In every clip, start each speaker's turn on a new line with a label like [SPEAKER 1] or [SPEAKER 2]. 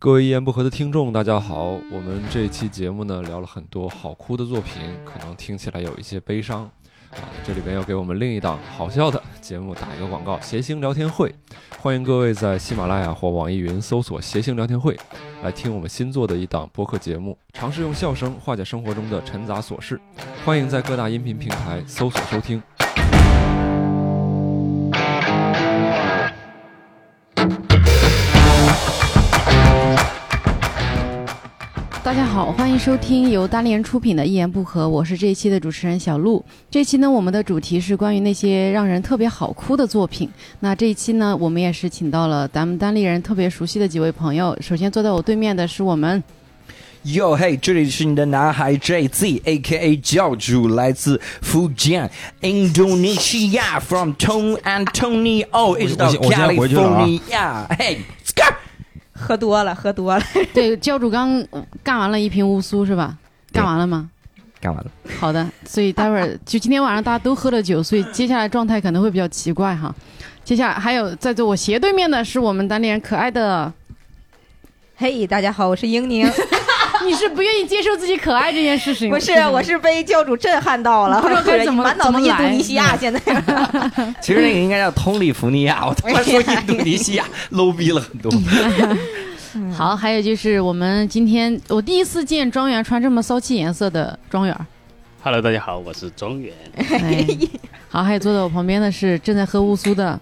[SPEAKER 1] 各位一言不合的听众，大家好。我们这期节目呢，聊了很多好哭的作品，可能听起来有一些悲伤啊。这里边要给我们另一档好笑的节目打一个广告，谐星聊天会。欢迎各位在喜马拉雅或网易云搜索“谐星聊天会”，来听我们新做的一档播客节目，尝试用笑声化解生活中的沉杂琐事。欢迎在各大音频平台搜索收听。
[SPEAKER 2] 大家好，欢迎收听由大连出品的《一言不合》，我是这一期的主持人小璐。这期呢，我们的主题是关于那些让人特别好哭的作品。那这一期呢，我们也是请到了咱们单立人特别熟悉的几位朋友。首先坐在我对面的是我们
[SPEAKER 3] 哟嘿，这里是你的男孩 JZ，A.K.A 教主，来自福建，Indonesia from Tom Antonio，一直到
[SPEAKER 4] 我先我先回去了啊
[SPEAKER 3] California，嘿，Scar，
[SPEAKER 5] 喝多了，喝多了。
[SPEAKER 2] 对教主刚干完了一瓶乌苏是吧？干完了吗？
[SPEAKER 3] 干完了，
[SPEAKER 2] 好的，所以待会儿 就今天晚上大家都喝了酒，所以接下来状态可能会比较奇怪哈。接下来还有在坐我斜对面的是我们单立人可爱的，
[SPEAKER 5] 嘿，大家好，我是英宁。
[SPEAKER 2] 你是不愿意接受自己可爱这件事情？
[SPEAKER 5] 不是，我是被教主震撼到了，
[SPEAKER 2] 不知道该怎么
[SPEAKER 5] 满脑子印度尼西亚，现在
[SPEAKER 3] 其实那个应该叫通利福尼亚，我他妈说印度尼西亚 low 逼了很多。
[SPEAKER 2] 好，还有就是我们今天我第一次见庄园穿这么骚气颜色的庄园儿。
[SPEAKER 6] Hello，大家好，我是庄园。
[SPEAKER 2] 哎好，还有坐在我旁边的是正在喝乌苏的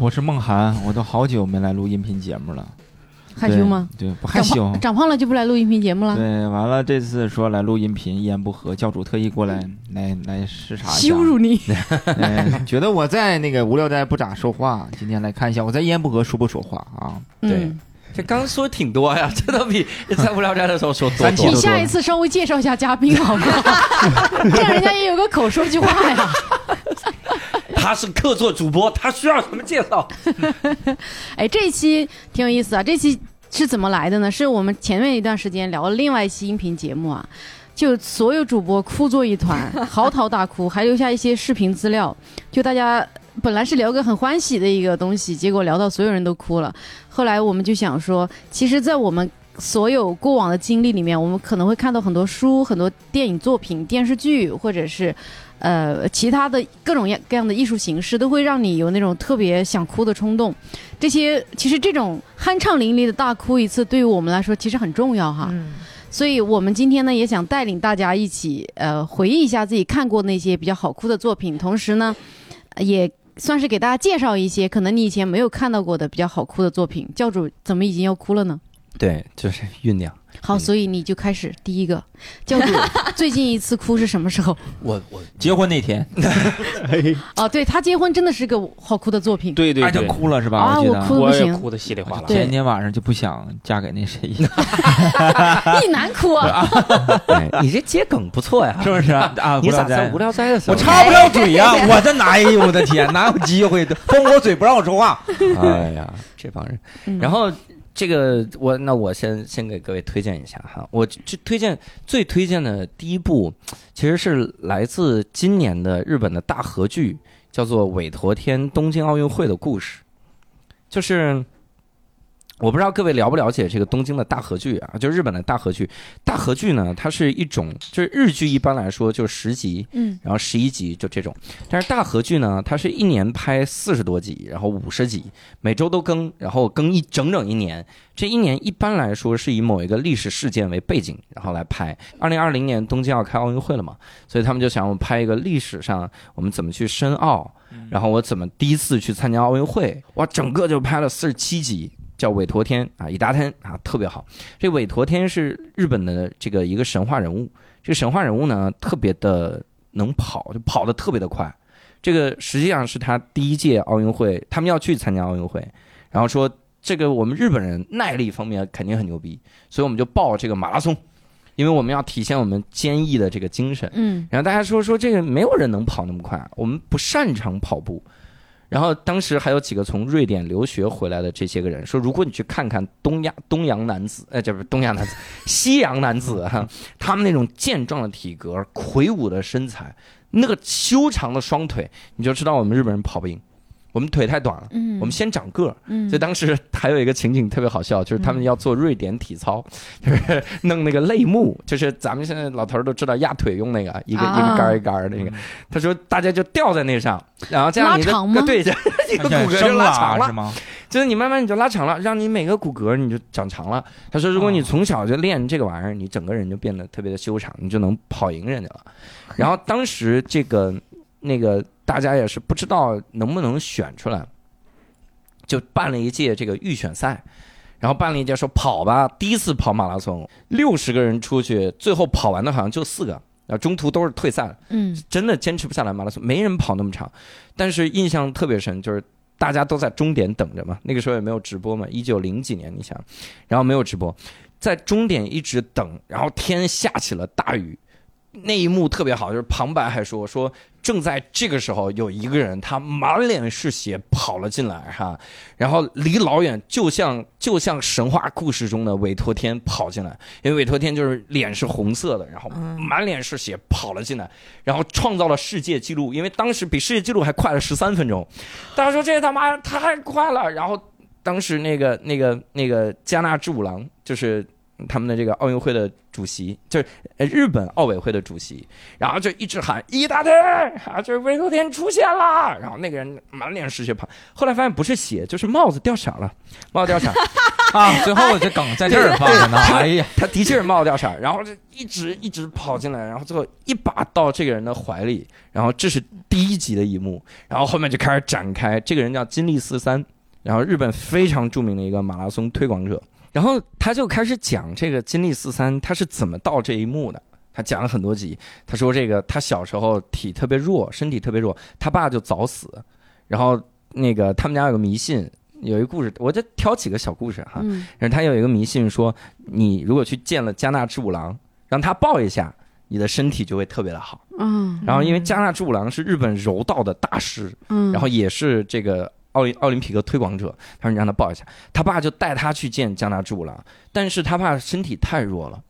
[SPEAKER 4] 我是梦涵，我都好久没来录音频节目了，
[SPEAKER 2] 害羞吗？
[SPEAKER 4] 对？不害羞
[SPEAKER 2] 长。胖长胖了就不来录音频节目了？
[SPEAKER 4] 对，完了这次说来录音频，一言不合，教主特意过来来来视察一下，
[SPEAKER 2] 羞辱你！
[SPEAKER 4] 哎，觉得我在那个无聊斋不咋说话，今天来看一下我在一言不合说不说话啊？
[SPEAKER 3] 对
[SPEAKER 2] 嗯
[SPEAKER 3] 这刚说挺多呀，这都比在无聊斋的时候说多
[SPEAKER 2] 你。下一次稍微介绍一下嘉宾好吗？这样人家也有个口说句话呀。
[SPEAKER 3] 他是客座主播，他需要什么介绍？
[SPEAKER 2] 哎，这一期挺有意思啊！这期是怎么来的呢？是我们前面一段时间聊了另外一期音频节目啊，就所有主播哭作一团，嚎啕大哭，还留下一些视频资料。就大家本来是聊个很欢喜的一个东西，结果聊到所有人都哭了。后来我们就想说，其实，在我们所有过往的经历里面，我们可能会看到很多书、很多电影作品、电视剧，或者是呃其他的各种样各样的艺术形式，都会让你有那种特别想哭的冲动。这些其实这种酣畅淋漓的大哭一次，对于我们来说其实很重要哈。
[SPEAKER 5] 嗯，
[SPEAKER 2] 所以我们今天呢，也想带领大家一起呃回忆一下自己看过那些比较好哭的作品，同时呢，呃也算是给大家介绍一些可能你以前没有看到过的比较好哭的作品。教主怎么已经要哭了呢？
[SPEAKER 3] 对，就是酝酿。
[SPEAKER 2] 好，
[SPEAKER 3] 嗯
[SPEAKER 2] 所以你就开始第一个，教主最近一次哭是什么时候？
[SPEAKER 3] 我我
[SPEAKER 4] 结婚那天，
[SPEAKER 2] 哦，对他结婚真的是个好哭的作品。
[SPEAKER 4] 哎，就
[SPEAKER 6] 对对对，
[SPEAKER 4] 哭了是吧？
[SPEAKER 2] 啊
[SPEAKER 4] 我
[SPEAKER 2] 哭的不行
[SPEAKER 6] 哭的稀里哗啦。
[SPEAKER 2] 对
[SPEAKER 4] 前天晚上就不想嫁给那谁，
[SPEAKER 2] 一男哭啊！
[SPEAKER 3] 哎你这接梗不错呀，
[SPEAKER 4] 是不是啊？啊
[SPEAKER 3] 你咋
[SPEAKER 4] 无聊斋
[SPEAKER 3] 在无聊斋的时候？
[SPEAKER 4] 我插不了嘴呀、我这哪有我的天，哪有机会的？封我嘴不让我说话。
[SPEAKER 3] 哎呀，这帮人。
[SPEAKER 2] 嗯
[SPEAKER 3] 然后这个我那我先先给各位推荐一下哈，我这推荐最推荐的第一部，其实是来自今年的日本的大合剧，叫做《韦陀天东京奥运会的故事》，就是。我不知道各位了不了解这个东京的大合剧啊，就日本的大合剧。大合剧呢，它是一种，就是日剧一般来说就十集，
[SPEAKER 2] 嗯
[SPEAKER 3] 然后十一集就这种。但是大合剧呢，它是一年拍四十多集，然后五十集，每周都更，然后更一整整一年。这一年一般来说是以某一个历史事件为背景，然后来拍。二零二零年东京要开奥运会了嘛，所以他们就想我拍一个历史上我们怎么去申奥，然后我怎么第一次去参加奥运会，哇，整个就拍了四十七集。叫韦陀天啊，伊达天啊，特别好。这韦陀天是日本的这个一个神话人物，这个神话人物呢特别的能跑，就跑得特别的快。这个实际上是他第一届奥运会，他们要去参加奥运会，然后说这个我们日本人耐力方面肯定很牛逼，所以我们就报这个马拉松，因为我们要体现我们坚毅的这个精神。
[SPEAKER 2] 嗯
[SPEAKER 3] 然后大家说说这个没有人能跑那么快，我们不擅长跑步。然后当时还有几个从瑞典留学回来的这些个人说，如果你去看看东亚东洋男子，呃，这不是东亚男子，西洋男子哈、他们那种健壮的体格、魁梧的身材，那个修长的双腿，你就知道我们日本人跑不赢。我们腿太短了，
[SPEAKER 2] 嗯，
[SPEAKER 3] 我们先长个儿。
[SPEAKER 2] 嗯，
[SPEAKER 3] 所以当时 还有一个情景特别好笑，就是他们要做瑞典体操，就是弄那个类目，就是咱们现在老头儿都知道压腿用那个一个一
[SPEAKER 2] 啊
[SPEAKER 3] 个杆儿一个杆儿的那个。他说大家就吊在那上，然后这样你的
[SPEAKER 2] 拉长吗
[SPEAKER 3] 对，这 这个骨骼就拉长了
[SPEAKER 4] 了是。吗？
[SPEAKER 3] 就是你慢慢你就拉长了，让你每个骨骼你就长长了。他说，如果你从小就练这个玩意儿，你整个人就变得特别的修长，你就能跑赢人家了。然后当时这个那个大家也是不知道能不能选出来，就办了一届这个预选赛。然后办了一届说跑吧，第一次跑马拉松，六十个人出去，最后跑完的好像就四个，啊中途都是退赛了。
[SPEAKER 2] 嗯
[SPEAKER 3] 真的坚持不下来马拉松，没人跑那么长。但是印象特别深，就是大家都在终点等着嘛，那个时候也没有直播嘛，一九零几年，你想，然后没有直播，在终点一直等，然后天下起了大雨。那一幕特别好，就是旁白还说说，正在这个时候，有一个人他满脸是血跑了进来哈，然后离老远就像就像神话故事中的韦托天跑进来，因为韦托天就是脸是红色的，然后满脸是血跑了进来，然后创造了世界纪录，因为当时比世界纪录还快了十三分钟。大家说这他妈太快了，然后当时那个那个那个加纳之五郎就是他们的这个奥运会的主席，就是呃日本奥委会的主席，然后就一直喊伊达天啊，就是维头天出现了，然后那个人满脸是血跑，后来发现不是血，就是帽子掉色了，帽子掉色。
[SPEAKER 4] 啊，最后这梗在这儿放着呢。哎呀，
[SPEAKER 3] 他的确是帽子掉色，然后就一直一直跑进来，然后最后一把到这个人的怀里，然后这是第一集的一幕，然后后面就开始展开。这个人叫金立四三，然后日本非常著名的一个马拉松推广者，然后他就开始讲这个金立四三他是怎么到这一幕的。他讲了很多集，他说这个他小时候体特别弱，身体特别弱，他爸就早死，然后那个他们家有个迷信，有一个故事，我就挑几个小故事哈。
[SPEAKER 2] 嗯
[SPEAKER 3] 然后他有一个迷信说，你如果去见了加纳之五郎，让他抱一下，你的身体就会特别的好。
[SPEAKER 2] 嗯
[SPEAKER 3] 然后因为加纳之五郎是日本柔道的大师，
[SPEAKER 2] 嗯，
[SPEAKER 3] 然后也是这个奥林奥林匹克推广者，他说你让他抱一下，他爸就带他去见加纳之五郎，但是他爸身体太弱了，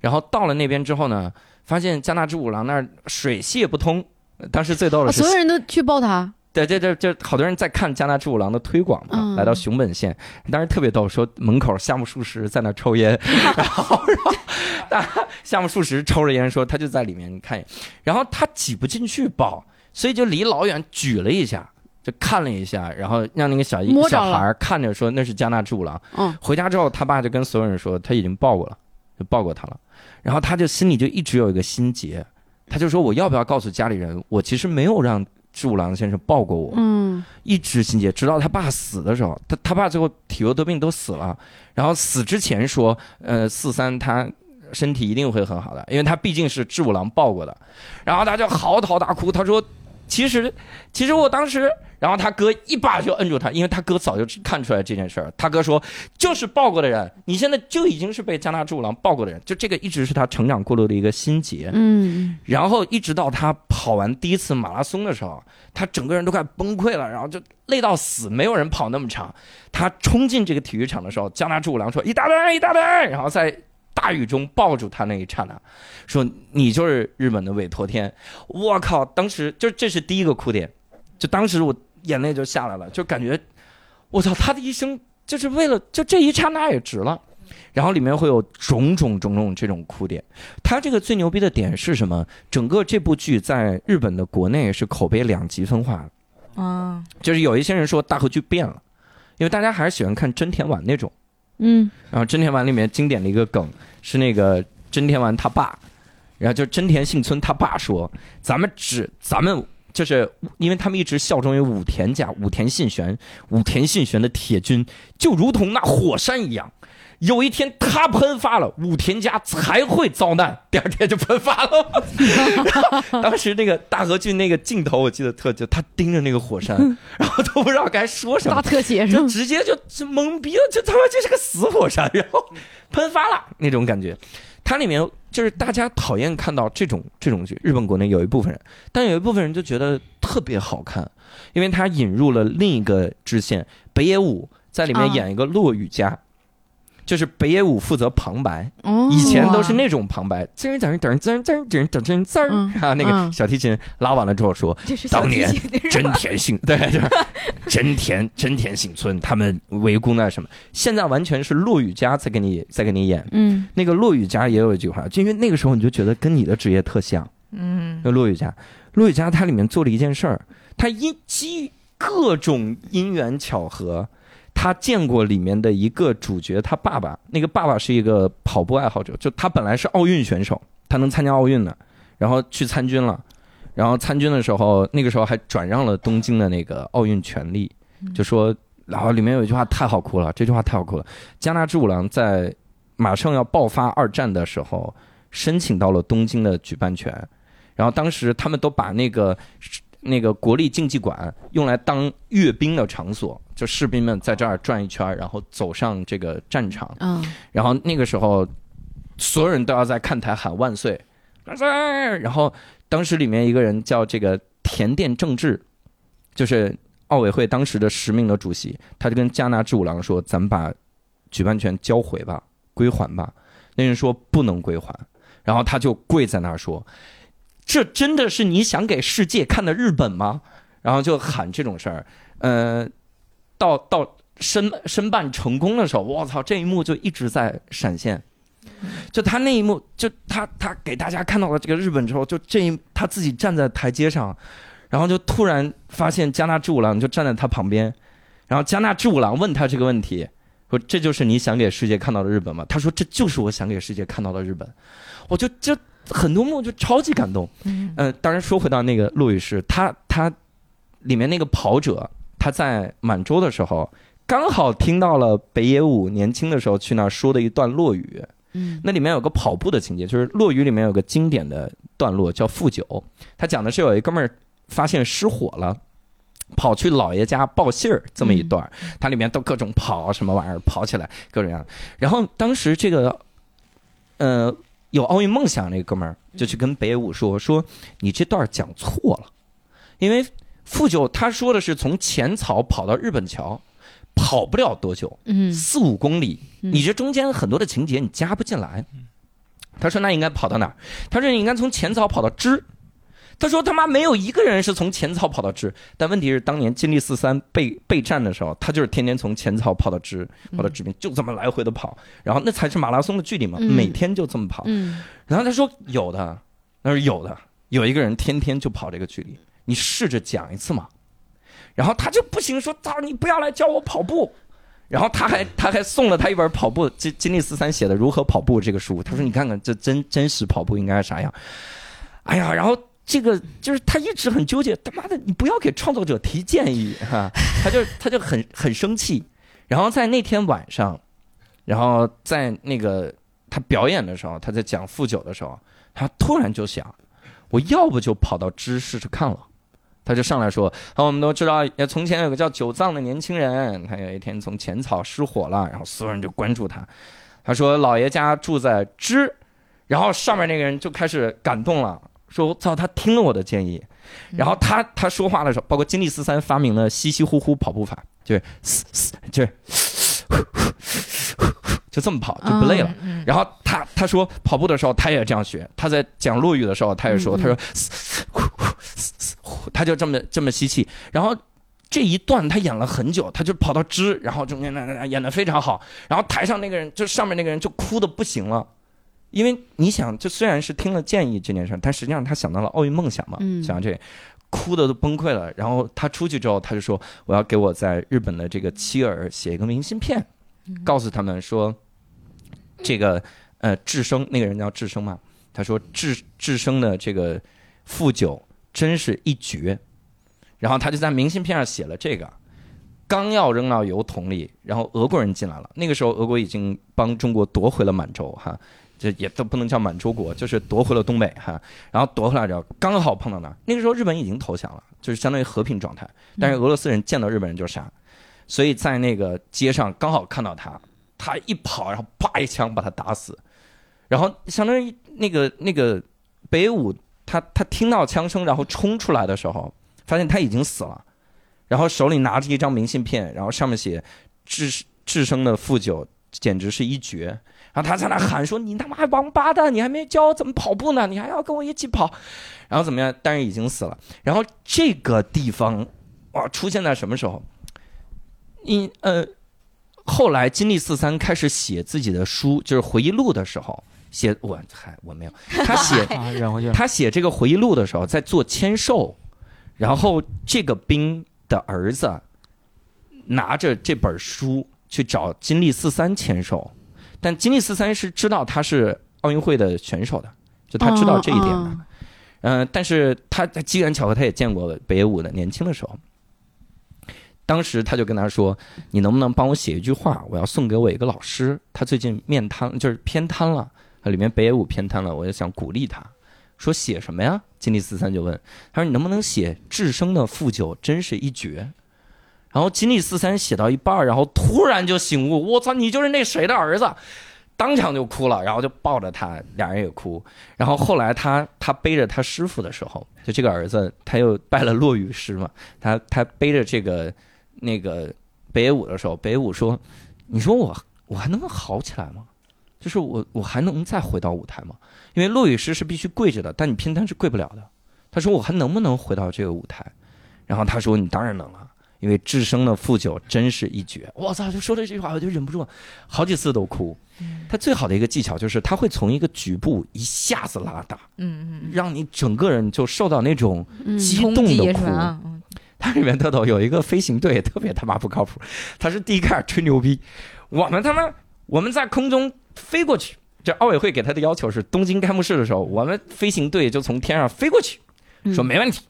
[SPEAKER 3] 然后到了那边之后呢，发现加纳之五郎那儿水泄不通。当时最逗
[SPEAKER 2] 啊
[SPEAKER 3] 的是
[SPEAKER 2] 所有人都去抱他，
[SPEAKER 3] 对，这这这好多人在看加纳之五郎的推广嘛，
[SPEAKER 2] 嗯
[SPEAKER 3] 来到熊本县，当时特别逗，说门口夏目漱石在那抽烟，然后然后大夏目漱石抽着烟说他就在里面，你看然后他挤不进去抱，所以就离老远举了一下。就看了一下，然后让那个小
[SPEAKER 2] 一
[SPEAKER 3] 小孩看着说那是加纳之五郎。
[SPEAKER 2] 嗯
[SPEAKER 3] 回家之后，他爸就跟所有人说他已经抱过了，就抱过他了。然后他就心里就一直有一个心结，他就说我要不要告诉家里人，我其实没有让之五郎先生抱过我。
[SPEAKER 2] 嗯
[SPEAKER 3] 一直心结，直到他爸死的时候，他他爸最后体弱多病都死了，然后死之前说，呃，四三他身体一定会很好的，因为他毕竟是志五郎抱过的，然后他就嚎啕大哭，他说，其实其实我当时，然后他哥一把就摁住他，因为他哥早就看出来这件事儿，他哥说，就是抱过的人，你现在就已经是被加纳志五郎抱过的人，就这个一直是他成长过路的一个心结，
[SPEAKER 2] 嗯
[SPEAKER 3] 然后一直到他跑完第一次马拉松的时候，他整个人都快崩溃了，然后就累到死，没有人跑那么长。他冲进这个体育场的时候，加纳志五郎说：“一大队，一大队！”然后在大雨中抱住他那一刹那，说：“你就是日本的韦托天。”我靠！当时就这是第一个哭点，就当时我眼泪就下来了，就感觉我操，他的一生就是为了就这一刹那也值了。然后里面会有种种种种这种哭点。他这个最牛逼的点是什么？整个这部剧在日本的国内是口碑两极分化的，
[SPEAKER 5] 啊，
[SPEAKER 3] 就是有一些人说大河剧变了，因为大家还是喜欢看真田丸那种。
[SPEAKER 2] 嗯
[SPEAKER 3] 然后真田丸里面经典的一个梗是那个真田丸他爸，然后就真田幸村他爸说：“咱们只咱们就是因为他们一直效忠于武田家，武田信玄，武田信玄的铁军就如同那火山一样。”有一天他喷发了，武田家才会遭难。第二天就喷发了。当时那个大河剧那个镜头，我记得特就他盯着那个火山，然后都不知道该说什么
[SPEAKER 2] 大，特写是？
[SPEAKER 3] 直接就就懵逼了，就他妈这是个死火山，然后喷发了那种感觉。它里面就是大家讨厌看到这种这种剧，日本国内有一部分人，但有一部分人就觉得特别好看，因为它引入了另一个支线，北野武在里面
[SPEAKER 2] 啊
[SPEAKER 3] 演一个落雨家。就是北野武负责旁白，
[SPEAKER 2] 哦，
[SPEAKER 3] 以前都是那种旁白，滋儿滋儿滋儿滋儿滋儿滋儿滋儿滋儿
[SPEAKER 2] 嗯
[SPEAKER 3] 啊，那个
[SPEAKER 2] 嗯
[SPEAKER 3] 小提琴拉完了之后说，
[SPEAKER 5] 这是
[SPEAKER 3] 当年真田幸，对，就是 真田真田幸村他们围攻那什么，现在完全是骆雨家在给你在给你演。
[SPEAKER 2] 嗯
[SPEAKER 3] 那个骆雨家也有一句话，就因为那个时候你就觉得跟你的职业特像。
[SPEAKER 5] 嗯
[SPEAKER 3] 那骆雨家，骆雨家他里面做了一件事儿，他因基于各种因缘巧合，他见过里面的一个主角，他爸爸，那个爸爸是一个跑步爱好者，就他本来是奥运选手，他能参加奥运的，然后去参军了，然后参军的时候，那个时候还转让了东京的那个奥运权利，就说，然后里面有一句话太好哭了，这句话太好哭了，加纳之五郎在马上要爆发二战的时候，申请到了东京的举办权。然后当时他们都把那个那个国立竞技馆用来当阅兵的场所，就士兵们在这儿转一圈，然后走上这个战场。
[SPEAKER 2] 嗯
[SPEAKER 3] 然后那个时候，所有人都要在看台喊万岁，万岁！然后当时里面一个人叫这个田店正治，就是奥委会当时的实名的主席，他就跟加纳志五郎说：“咱们把举办权交回吧，归还吧。”那人说不能归还，然后他就跪在那儿说：“这真的是你想给世界看的日本吗？”然后就喊这种事儿，呃，到到申申办成功的时候，我操，这一幕就一直在闪现。就他那一幕，就他他给大家看到了这个日本之后，就这一他自己站在台阶上，然后就突然发现加纳志五郎就站在他旁边，然后加纳志五郎问他这个问题，说这就是你想给世界看到的日本吗？他说这就是我想给世界看到的日本，我就这很多幕就超级感动。
[SPEAKER 5] 嗯
[SPEAKER 3] 呃，当然说回到那个陆羽士，他他里面那个跑者，他在满洲的时候，刚好听到了北野武年轻的时候去那儿说的一段落语，
[SPEAKER 2] 嗯
[SPEAKER 3] 那里面有个跑步的情节，就是落雨里面有个经典的段落叫负九，他讲的是有一哥们儿发现失火了。跑去老爷家报信儿这么一段儿，它里面都各种跑什么玩意儿，跑起来各种样。然后当时这个，呃，有奥运梦想那哥们儿就去跟北野武说说你这段讲错了，因为富九他说的是从浅草跑到日本桥，跑不了多久，
[SPEAKER 2] 嗯
[SPEAKER 3] 四五公里，
[SPEAKER 2] 嗯
[SPEAKER 3] 你这中间很多的情节你加不进来。他说那应该跑到哪儿？他说你应该从浅草跑到支。他说他妈没有一个人是从浅草跑到支，但问题是当年金立四三备备战的时候，他就是天天从前草跑到支，跑到支边，就这么来回的跑，然后那才是马拉松的距离嘛，
[SPEAKER 2] 嗯
[SPEAKER 3] 每天就这么跑。
[SPEAKER 2] 嗯
[SPEAKER 3] 然后他说有的，他说有的，有一个人天天就跑这个距离，你试着讲一次嘛。然后他就不行，说操你不要来教我跑步。然后他还他还送了他一本跑步金金立四三写的《如何跑步》这个书，他说你看看这真真实跑步应该是啥样。哎呀，然后这个就是他一直很纠结，他妈的你不要给创作者提建议哈，他就他就很很生气。然后在那天晚上，然后在那个他表演的时候，他在讲富九的时候，他突然就想，我要不就跑到知试试看了。他就上来说：“啊，我们都知道，从前有个叫九藏的年轻人，他有一天从浅草失火了，然后所有人就关注他。他说老爷家住在知，然后上面那个人就开始感动了，说操，他听了我的建议。然后他他说话的时候，包括金立四三发明了稀稀呼呼跑步法，就是嘶嘶就是 就这么跑，就不累了。
[SPEAKER 5] 嗯
[SPEAKER 3] 然后他他说跑步的时候他也这样学，他在讲落语的时候他也说，他说呼呼呼他就这么这么吸气，然后。这一段他演了很久，他就跑到支，然后中间那那演的非常好，然后台上那个人就上面那个人就哭的不行了，因为你想，就虽然是听了建议这件事儿，但实际上他想到了奥运梦想嘛，
[SPEAKER 2] 嗯
[SPEAKER 3] 想到这，哭的都崩溃了。然后他出去之后，他就说我要给我在日本的这个妻儿写一个明信片，告诉他们说，这个呃智生那个人叫智生嘛，他说智智生的这个富九真是一绝，然后他就在明信片上写了这个。刚要扔到油桶里，然后俄国人进来了。那个时候，俄国已经帮中国夺回了满洲，哈，这也都不能叫满洲国，就是夺回了东北，哈。然后夺回来之后，刚好碰到那。那个时候，日本已经投降了，就是相当于和平状态。但是俄罗斯人见到日本人就杀，所以在那个街上刚好看到他，他一跑，然后啪一枪把他打死。然后相当于那个那个北武，他他听到枪声，然后冲出来的时候，发现他已经死了。然后手里拿着一张明信片，然后上面写“智智生的富九简直是一绝”。然后他在那喊说：“你他妈王八蛋，你还没教我怎么跑步呢，你还要跟我一起跑。”然后怎么样？但是已经死了。然后这个地方，哇，出现在什么时候？你呃，后来金立四三开始写自己的书，就是回忆录的时候，写我还我没有，他写。他写这个回忆录的时候，在做签售，然后这个兵的儿子拿着这本书去找金立四三签售，但金历四三是知道他是奥运会的选手的，就他知道这一点的。
[SPEAKER 2] 哦
[SPEAKER 3] 嗯、但是他他机缘巧合，他也见过北野武的年轻的时候。当时他就跟他说：“你能不能帮我写一句话？我要送给我一个老师，他最近面瘫，就是偏瘫了。里面北野武偏瘫了，我就想鼓励他，说写什么呀？”金立四三就问他说：“你能不能写智生的负九真是一绝？”然后金立四三写到一半儿，然后突然就醒悟：“我操，你就是那谁的儿子！”当场就哭了，然后就抱着他，俩人也哭。然后后来他他背着他师傅的时候，就这个儿子他又拜了落羽师嘛，他他背着这个那个北野武的时候，北野武说：“你说我我还能好起来吗？就是我我还能再回到舞台吗？因为落羽师是必须跪着的，但你偏瘫是跪不了的。”他说：“我还能不能回到这个舞台？”然后他说：“你当然能了。”因为智生的负九真是一绝，我操！就说了这句话，我就忍不住，好几次都哭。他最好的一个技巧就是他会从一个局部一下子拉大，
[SPEAKER 5] 嗯嗯
[SPEAKER 3] 让你整个人就受到那种
[SPEAKER 2] 嗯
[SPEAKER 3] 激动的哭。
[SPEAKER 5] 是吧？嗯
[SPEAKER 3] 它里面特逗，有一个飞行队特别他妈不靠谱，他是第一开始吹牛逼，我们他妈我们在空中飞过去，这奥委会给他的要求是东京开幕式的时候，我们飞行队就从天上飞过去，
[SPEAKER 2] 嗯
[SPEAKER 3] 说没问题。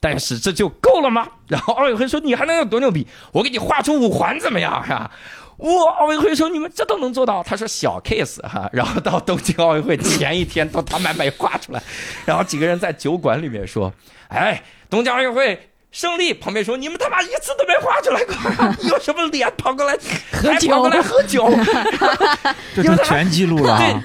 [SPEAKER 3] 但是这就够了吗？然后奥运会说你还能有多牛逼？我给你画出五环怎么样？哈，哇！奥运会说你们这都能做到？他说小 case 哈。然后到东京奥运会前一天都他妈没画出来，然后几个人在酒馆里面说：“哎，东京奥运会胜利！”旁边说：“你们他妈一次都没画出来过，你 有什么脸跑过来还
[SPEAKER 2] 酒
[SPEAKER 3] 跑过来喝酒？
[SPEAKER 4] 这成全记录了啊！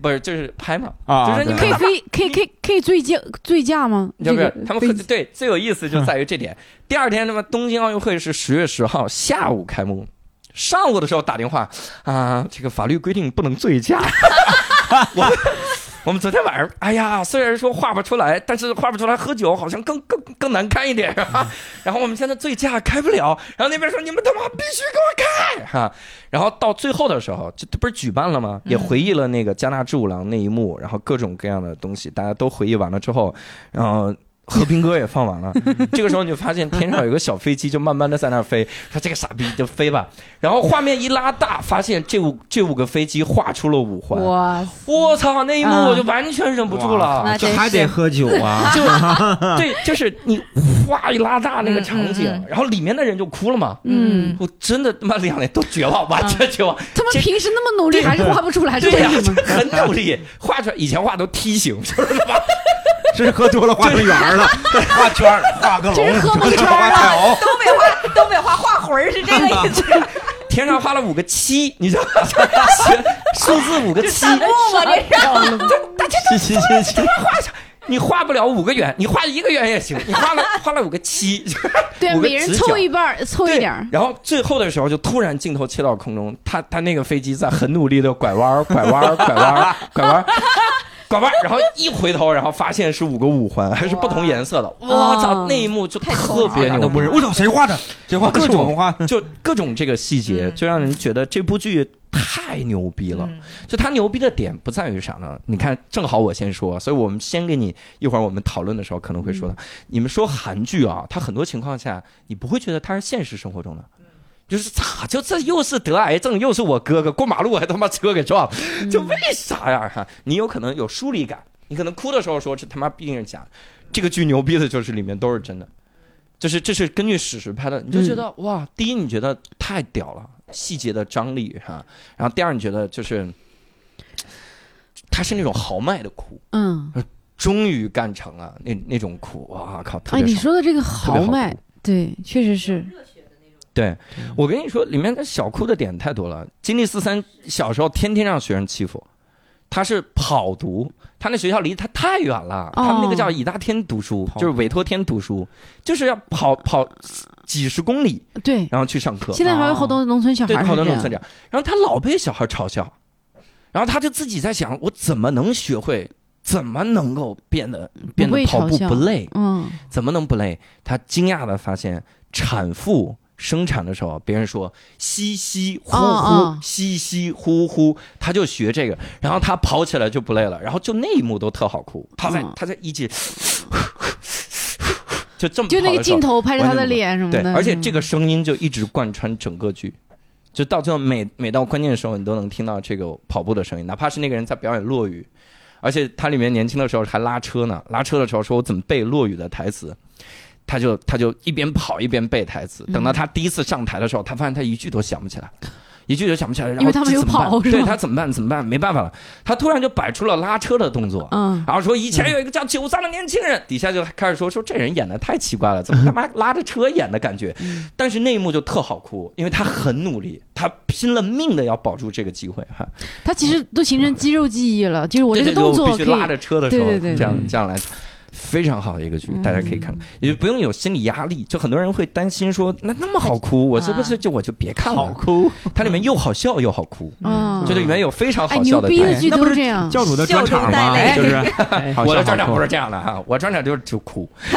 [SPEAKER 3] 不是就是拍嘛？
[SPEAKER 4] 啊，
[SPEAKER 3] 就是你
[SPEAKER 4] 可以
[SPEAKER 2] 可以飞，可以可以可以醉驾醉驾吗？
[SPEAKER 3] 要不
[SPEAKER 2] 这个
[SPEAKER 3] 是他们对最有意思就在于这点。第二天，那么东京奥运会是十月十号下午开幕，上午的时候打电话啊，这个法律规定不能醉驾。我 我们昨天晚上，哎呀，虽然说画不出来，但是画不出来喝酒好像更更更难看一点 啊。然后我们现在醉驾开不了，然后那边说你们他妈必须给我开 哈、然后到最后的时候，这这不是举办了吗？也回忆了那个加纳之五郎那一幕，然后各种各样的东西，大家都回忆完了之后，然后。和平歌也放完了，这个时候你就发现天上有个小飞机，就慢慢的在那飞。说这个傻逼就飞吧，然后画面一拉大，发现这五这五个飞机画出了五环。
[SPEAKER 2] 哇，
[SPEAKER 3] 我操，那一幕我就完全忍不住了。
[SPEAKER 5] 那真
[SPEAKER 4] 这还得喝酒啊！
[SPEAKER 3] 就 对，就是你哗一拉大那个场景，
[SPEAKER 5] 嗯嗯
[SPEAKER 3] 然后里面的人就哭了嘛。
[SPEAKER 2] 嗯，
[SPEAKER 3] 我真的他妈两眼都绝望，完全绝望。
[SPEAKER 2] 他们平时那么努力，还是画不出来，是
[SPEAKER 3] 对呀？很努力画出来，以前画都梯形，就是他妈
[SPEAKER 4] 这是喝多了画成圆儿了，画圈儿画个龙。
[SPEAKER 5] 东北话，东北话画魂儿是这个意思，
[SPEAKER 3] 天上画了五个七，你知道吗？数字五个七，
[SPEAKER 5] 弹幕吗？这是
[SPEAKER 4] 七七七七，
[SPEAKER 3] 你画不了五个圆，你画一个圆也行，你画了画了五个七，
[SPEAKER 2] 对，
[SPEAKER 3] 五个
[SPEAKER 2] 每人凑一半，凑一点儿。
[SPEAKER 3] 然后最后的时候，就突然镜头切到空中，他他那个飞机在很努力的拐弯、拐弯、拐弯、拐弯儿。拐弯，然后一回头，然后发现是五个五环，还是不同颜色的。我操，
[SPEAKER 2] 哦
[SPEAKER 3] 那一幕就特别牛逼
[SPEAKER 4] 我操，谁画的？谁画的？
[SPEAKER 3] 各种
[SPEAKER 4] 画。
[SPEAKER 3] 就各种这个细节，
[SPEAKER 5] 嗯
[SPEAKER 3] 就让人觉得这部剧太牛逼了。
[SPEAKER 5] 嗯
[SPEAKER 3] 就它牛逼的点不在于啥呢？你看，正好我先说，所以我们先给你一会儿我们讨论的时候可能会说的。你们说韩剧啊，它很多情况下你不会觉得它是现实生活中的。就是咋就这又是得癌症，又是我哥哥过马路还他妈车给撞，就为啥呀？哈，你有可能有疏离感，你可能哭的时候说这他妈毕竟是假的。这个剧牛逼的就是里面都是真的，就是这是根据史实拍的，你就觉得、哇，第一你觉得太屌了，细节的张力哈，然后第二你觉得就是，他是那种豪迈的哭，
[SPEAKER 2] 嗯，
[SPEAKER 3] 终于干成了那那种哭，哇靠，
[SPEAKER 2] 哎，你。说的这个豪迈，对，确实是。
[SPEAKER 3] 对，我跟你说，里面的小哭的点太多了。金立四三小时候天天让学生欺负，他是跑读，他那学校离他太远了，他们那个叫以大天读书，就是委托天读书，就是要跑跑几十公里，
[SPEAKER 2] 对，
[SPEAKER 3] 然后去上课。
[SPEAKER 2] 现在还有好多农村小孩
[SPEAKER 3] 对，好多农村这样。然后他老被小孩嘲笑，然后他就自己在想，我怎么能学会，怎么能够变得变得跑步不累，
[SPEAKER 2] 嗯，
[SPEAKER 3] 怎么能不累？他惊讶的发现，产妇生产的时候，别人说稀稀呼
[SPEAKER 2] 哦
[SPEAKER 3] 呼
[SPEAKER 2] 哦，
[SPEAKER 3] 稀稀呼呼，他就学这个，然后他跑起来就不累了，然后就那一幕都特好哭，他在
[SPEAKER 2] 嗯。
[SPEAKER 3] 他在一起，就这么
[SPEAKER 2] 就那个镜头拍着他的脸什么的，嗯
[SPEAKER 3] 而且这个声音就一直贯穿整个剧，就到最后每每到关键的时候，你都能听到这个跑步的声音，哪怕是那个人在表演落雨，而且他里面年轻的时候还拉车呢，拉车的时候说我怎么背落雨的台词。他就他就一边跑一边背台词，等到他第一次上台的时候，他发现他一句都想不起来，一句都想不起来，然后
[SPEAKER 2] 他没有
[SPEAKER 3] 这怎么办
[SPEAKER 2] 跑
[SPEAKER 3] 对他怎么办？怎么办？没办法了，他突然就摆出了拉车的动作，
[SPEAKER 2] 嗯，
[SPEAKER 3] 然后说以前有一个叫九三的年轻人，底下就开始说说这人演的太奇怪了，怎么他妈拉着车演的感觉？但是那一幕就特好哭，因为他很努力，他拼了命的要保住这个机会哈。
[SPEAKER 2] 他其实都形成肌肉记忆了，就是我这个动作可以
[SPEAKER 3] 必须拉着车的时候，这样
[SPEAKER 4] 对
[SPEAKER 3] 这样来。非常好的一个剧，
[SPEAKER 2] 嗯。
[SPEAKER 3] 大家可以看，也不用有心理压力。就很多人会担心说，那那么好哭，我是不是就我就别看了？
[SPEAKER 4] 好哭，
[SPEAKER 3] 它里面又好笑又好哭，
[SPEAKER 2] 嗯，
[SPEAKER 3] 就是里面有非常
[SPEAKER 2] 哎
[SPEAKER 3] 好笑的。
[SPEAKER 2] 牛逼的剧
[SPEAKER 4] 那不是
[SPEAKER 2] 这样，
[SPEAKER 4] 教主的专场吗？就是。
[SPEAKER 3] 我的专场不是这样的哈，我专场就是就哭，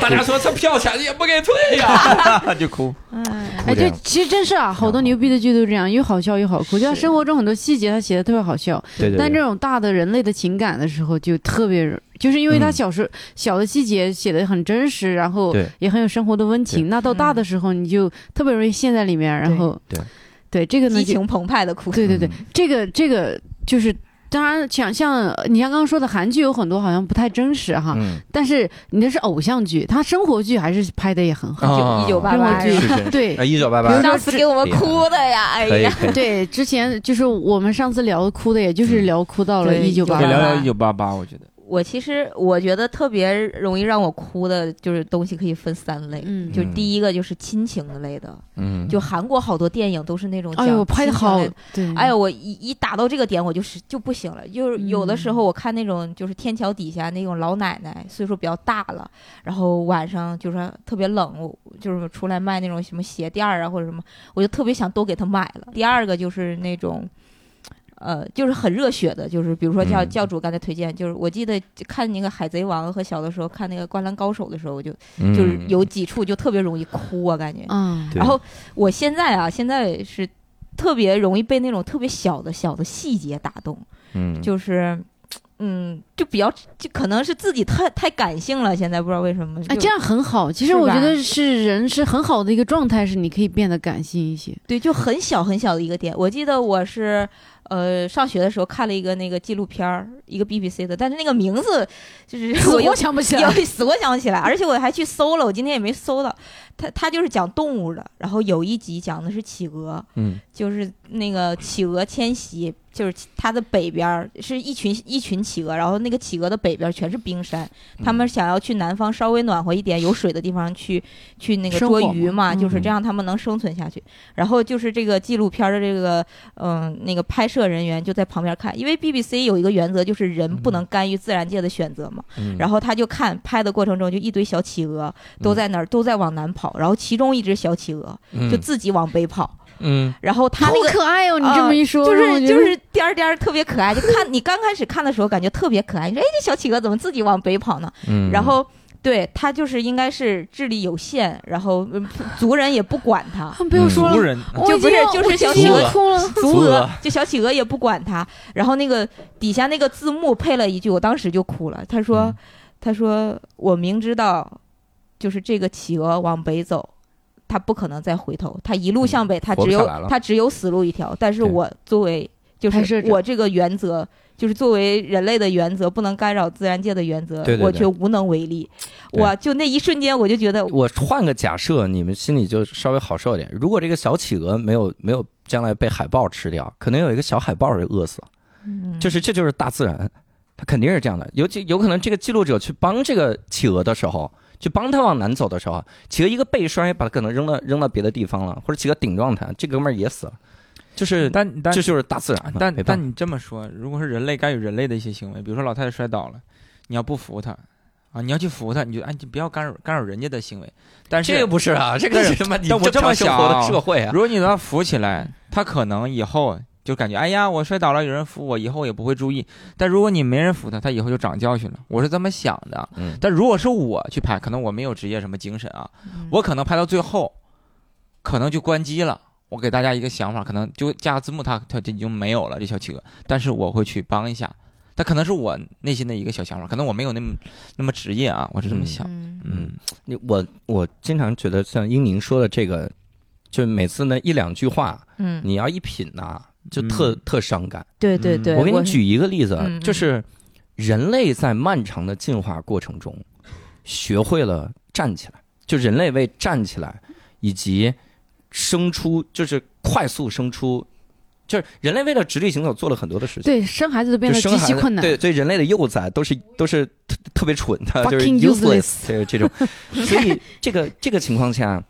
[SPEAKER 3] 大家说这票钱也不给退呀，
[SPEAKER 4] 就哭。
[SPEAKER 2] 哎，就，其实真是啊，好多牛逼的剧都这样，又好笑又好哭。就像生活中很多细节，他写的特别好笑，
[SPEAKER 3] 对对。
[SPEAKER 2] 但这种大的人类的情感的时候，就特别，就是因为他
[SPEAKER 3] 嗯。
[SPEAKER 2] 小时、小的细节写的很真实，然后也很有生活的温情。那到大的时候，你就特别容易陷在里面，然后
[SPEAKER 3] 对。
[SPEAKER 2] 对这个呢就
[SPEAKER 5] 激情澎湃的哭。
[SPEAKER 2] 对对对
[SPEAKER 3] 嗯，
[SPEAKER 2] 这个这个就是。当然，像像你像刚刚说的韩剧有很多好像不太真实哈，
[SPEAKER 3] 嗯，
[SPEAKER 2] 但是你那是偶像剧，他生活剧还是拍的也很好。
[SPEAKER 3] 啊。
[SPEAKER 5] 一九八
[SPEAKER 2] 生活剧
[SPEAKER 5] 八
[SPEAKER 2] 对。
[SPEAKER 3] 啊，一九八八。
[SPEAKER 5] 上次给我们哭的呀，哎呀，
[SPEAKER 2] 对，之前就是我们上次聊哭的，也就是聊哭到了一九八
[SPEAKER 5] 1988
[SPEAKER 4] 可以聊
[SPEAKER 2] 八。
[SPEAKER 4] 聊一九八八，我觉得
[SPEAKER 5] 我其实我觉得特别容易让我哭的，就是东西可以分三类，
[SPEAKER 2] 嗯
[SPEAKER 5] 就第一个就是亲情类的，
[SPEAKER 3] 嗯，
[SPEAKER 5] 就韩国好多电影都是那种
[SPEAKER 2] 哎呦，
[SPEAKER 5] 讲
[SPEAKER 2] 拍的好
[SPEAKER 5] 亲情类，
[SPEAKER 2] 对，
[SPEAKER 5] 哎呦，我一一打到这个点，我就是就不行了。就是有的时候，我看那种就是天桥底下那种老奶奶，岁数比较大了，然后晚上就是特别冷，我就是出来卖那种什么鞋垫儿啊或者什么，我就特别想都给她买了。第二个就是那种。呃，就是很热血的，就是比如说教
[SPEAKER 3] 嗯
[SPEAKER 5] 教主刚才推荐，就是我记得看那个《海贼王》和小的时候看那个《灌篮高手》的时候，我就
[SPEAKER 3] 嗯
[SPEAKER 5] 就是有几处就特别容易哭啊，感觉。
[SPEAKER 2] 嗯，
[SPEAKER 5] 然后我现在啊，现在是特别容易被那种特别小的小的细节打动，
[SPEAKER 3] 嗯，
[SPEAKER 5] 就是。嗯，就比较，就可能是自己太太感性了，现在不知道为什么。
[SPEAKER 2] 哎，这样很好。其实我觉得是人是很好的一个状态，是你可以变得感性一些。
[SPEAKER 5] 对，就很小很小的一个点。我记得我是呃上学的时候看了一个那个纪录片儿，一个 BBC 的，但是那个名字就是 我又
[SPEAKER 2] 想不起
[SPEAKER 5] 有
[SPEAKER 2] 来。
[SPEAKER 5] 死活想不起来，而且我还去搜了，我今天也没搜到。他他就是讲动物的，然后有一集讲的是企鹅，
[SPEAKER 3] 嗯。
[SPEAKER 5] 就是那个企鹅迁徙，就是它的北边儿是一群一群企鹅，然后那个企鹅的北边全是冰山，他们想要去南方稍微暖和一点、有水的地方去去那个捉鱼嘛，就是
[SPEAKER 3] 嗯。
[SPEAKER 5] 这样他们能生存下去。然后就是这个纪录片儿的这个嗯那个拍摄人员就在旁边看，因为 BBC 有一个原则就是人不能干预自然界的选择嘛，
[SPEAKER 3] 嗯，
[SPEAKER 5] 然后他就看拍的过程中就一堆小企鹅都在那儿、都在往南跑，然后其中一只小企鹅
[SPEAKER 3] 嗯
[SPEAKER 5] 就自己往北跑，
[SPEAKER 3] 嗯
[SPEAKER 5] 然后他
[SPEAKER 2] 好
[SPEAKER 5] 那个。
[SPEAKER 2] 可爱哦！你
[SPEAKER 5] 啊
[SPEAKER 2] 这么一说，
[SPEAKER 5] 就是就是颠儿颠儿特别可爱，就看 你刚开始看的时候感觉特别可爱，你说哎这小企鹅怎么自己往北跑呢？
[SPEAKER 3] 嗯，
[SPEAKER 5] 然后对他就是应该是智力有限，然后嗯族人也不管他，
[SPEAKER 2] 啊不要说了，
[SPEAKER 4] 族人
[SPEAKER 5] 就不是就是小企鹅
[SPEAKER 2] 要哭了。
[SPEAKER 5] 族
[SPEAKER 3] 族
[SPEAKER 5] 鹅
[SPEAKER 3] 鹅
[SPEAKER 5] 就小企鹅也不管他，然后那个底下那个字幕配了一句，我当时就哭了。他说：“
[SPEAKER 3] 嗯
[SPEAKER 5] 他说我明知道，就是这个企鹅往北走，它不可能再回头，它一路向北，它只有
[SPEAKER 3] 嗯活不下来了
[SPEAKER 5] 他只有死路一条。但是我作为就是我这个原则。”就是作为人类的原则，不能干扰自然界的原则，
[SPEAKER 3] 对对对
[SPEAKER 5] 我却无能为力。我就那一瞬间，我就觉得
[SPEAKER 3] 我换个假设，你们心里就稍微好受一点。如果这个小企鹅没有没有将来被海豹吃掉，可能有一个小海豹给饿死了。
[SPEAKER 5] 嗯
[SPEAKER 3] 就是这就是大自然，它肯定是这样的。尤其有可能这个记录者去帮这个企鹅的时候，去帮他往南走的时候，企鹅一个背摔，把他可能扔到扔到别的地方了，或者企鹅顶撞他，这哥们儿也死了。就是
[SPEAKER 4] 但但
[SPEAKER 3] 这就是大自然，
[SPEAKER 4] 但但你这么说，如果是人类该有人类的一些行为，比如说老太太摔倒了，你要不扶她啊，你要去扶他，你就哎，你不要干扰干扰人家的行为。但是
[SPEAKER 3] 这个不是啊，这个
[SPEAKER 4] 是
[SPEAKER 3] 是什么？你
[SPEAKER 4] 但我这么想啊
[SPEAKER 3] 社会啊，
[SPEAKER 4] 如果你把他扶起来，她可能以后就感觉哎呀，我摔倒了，有人扶我，以后也不会注意。但如果你没人扶他，他以后就长教训了。我是这么想的。
[SPEAKER 3] 嗯
[SPEAKER 4] 但如果是我去拍，可能我没有职业什么精神啊，
[SPEAKER 5] 嗯
[SPEAKER 4] 我可能拍到最后，可能就关机了。我给大家一个想法，可能就加字幕它，它就已经没有了这小企鹅，但是我会去帮一下。它可能是我内心的一个小想法，可能我没有那么那么职业啊，我是这么想。
[SPEAKER 5] 嗯
[SPEAKER 3] 嗯，你我我经常觉得像英宁说的这个，就每次那一两句话，
[SPEAKER 5] 嗯，
[SPEAKER 3] 你要一品呐、就特、特伤感。
[SPEAKER 5] 对对对，
[SPEAKER 3] 我给你举一个例子，就是人类在漫长的进化过程中，学会了站起来，就人类为站起来以及生出，就是快速生出，就是人类为了直立行走做了很多的事情。
[SPEAKER 2] 对，生孩子都变得极其困难。
[SPEAKER 3] 对，所以人类的幼崽都是都是特特别蠢的，就是 useless 个这种。所以这个这个情况下，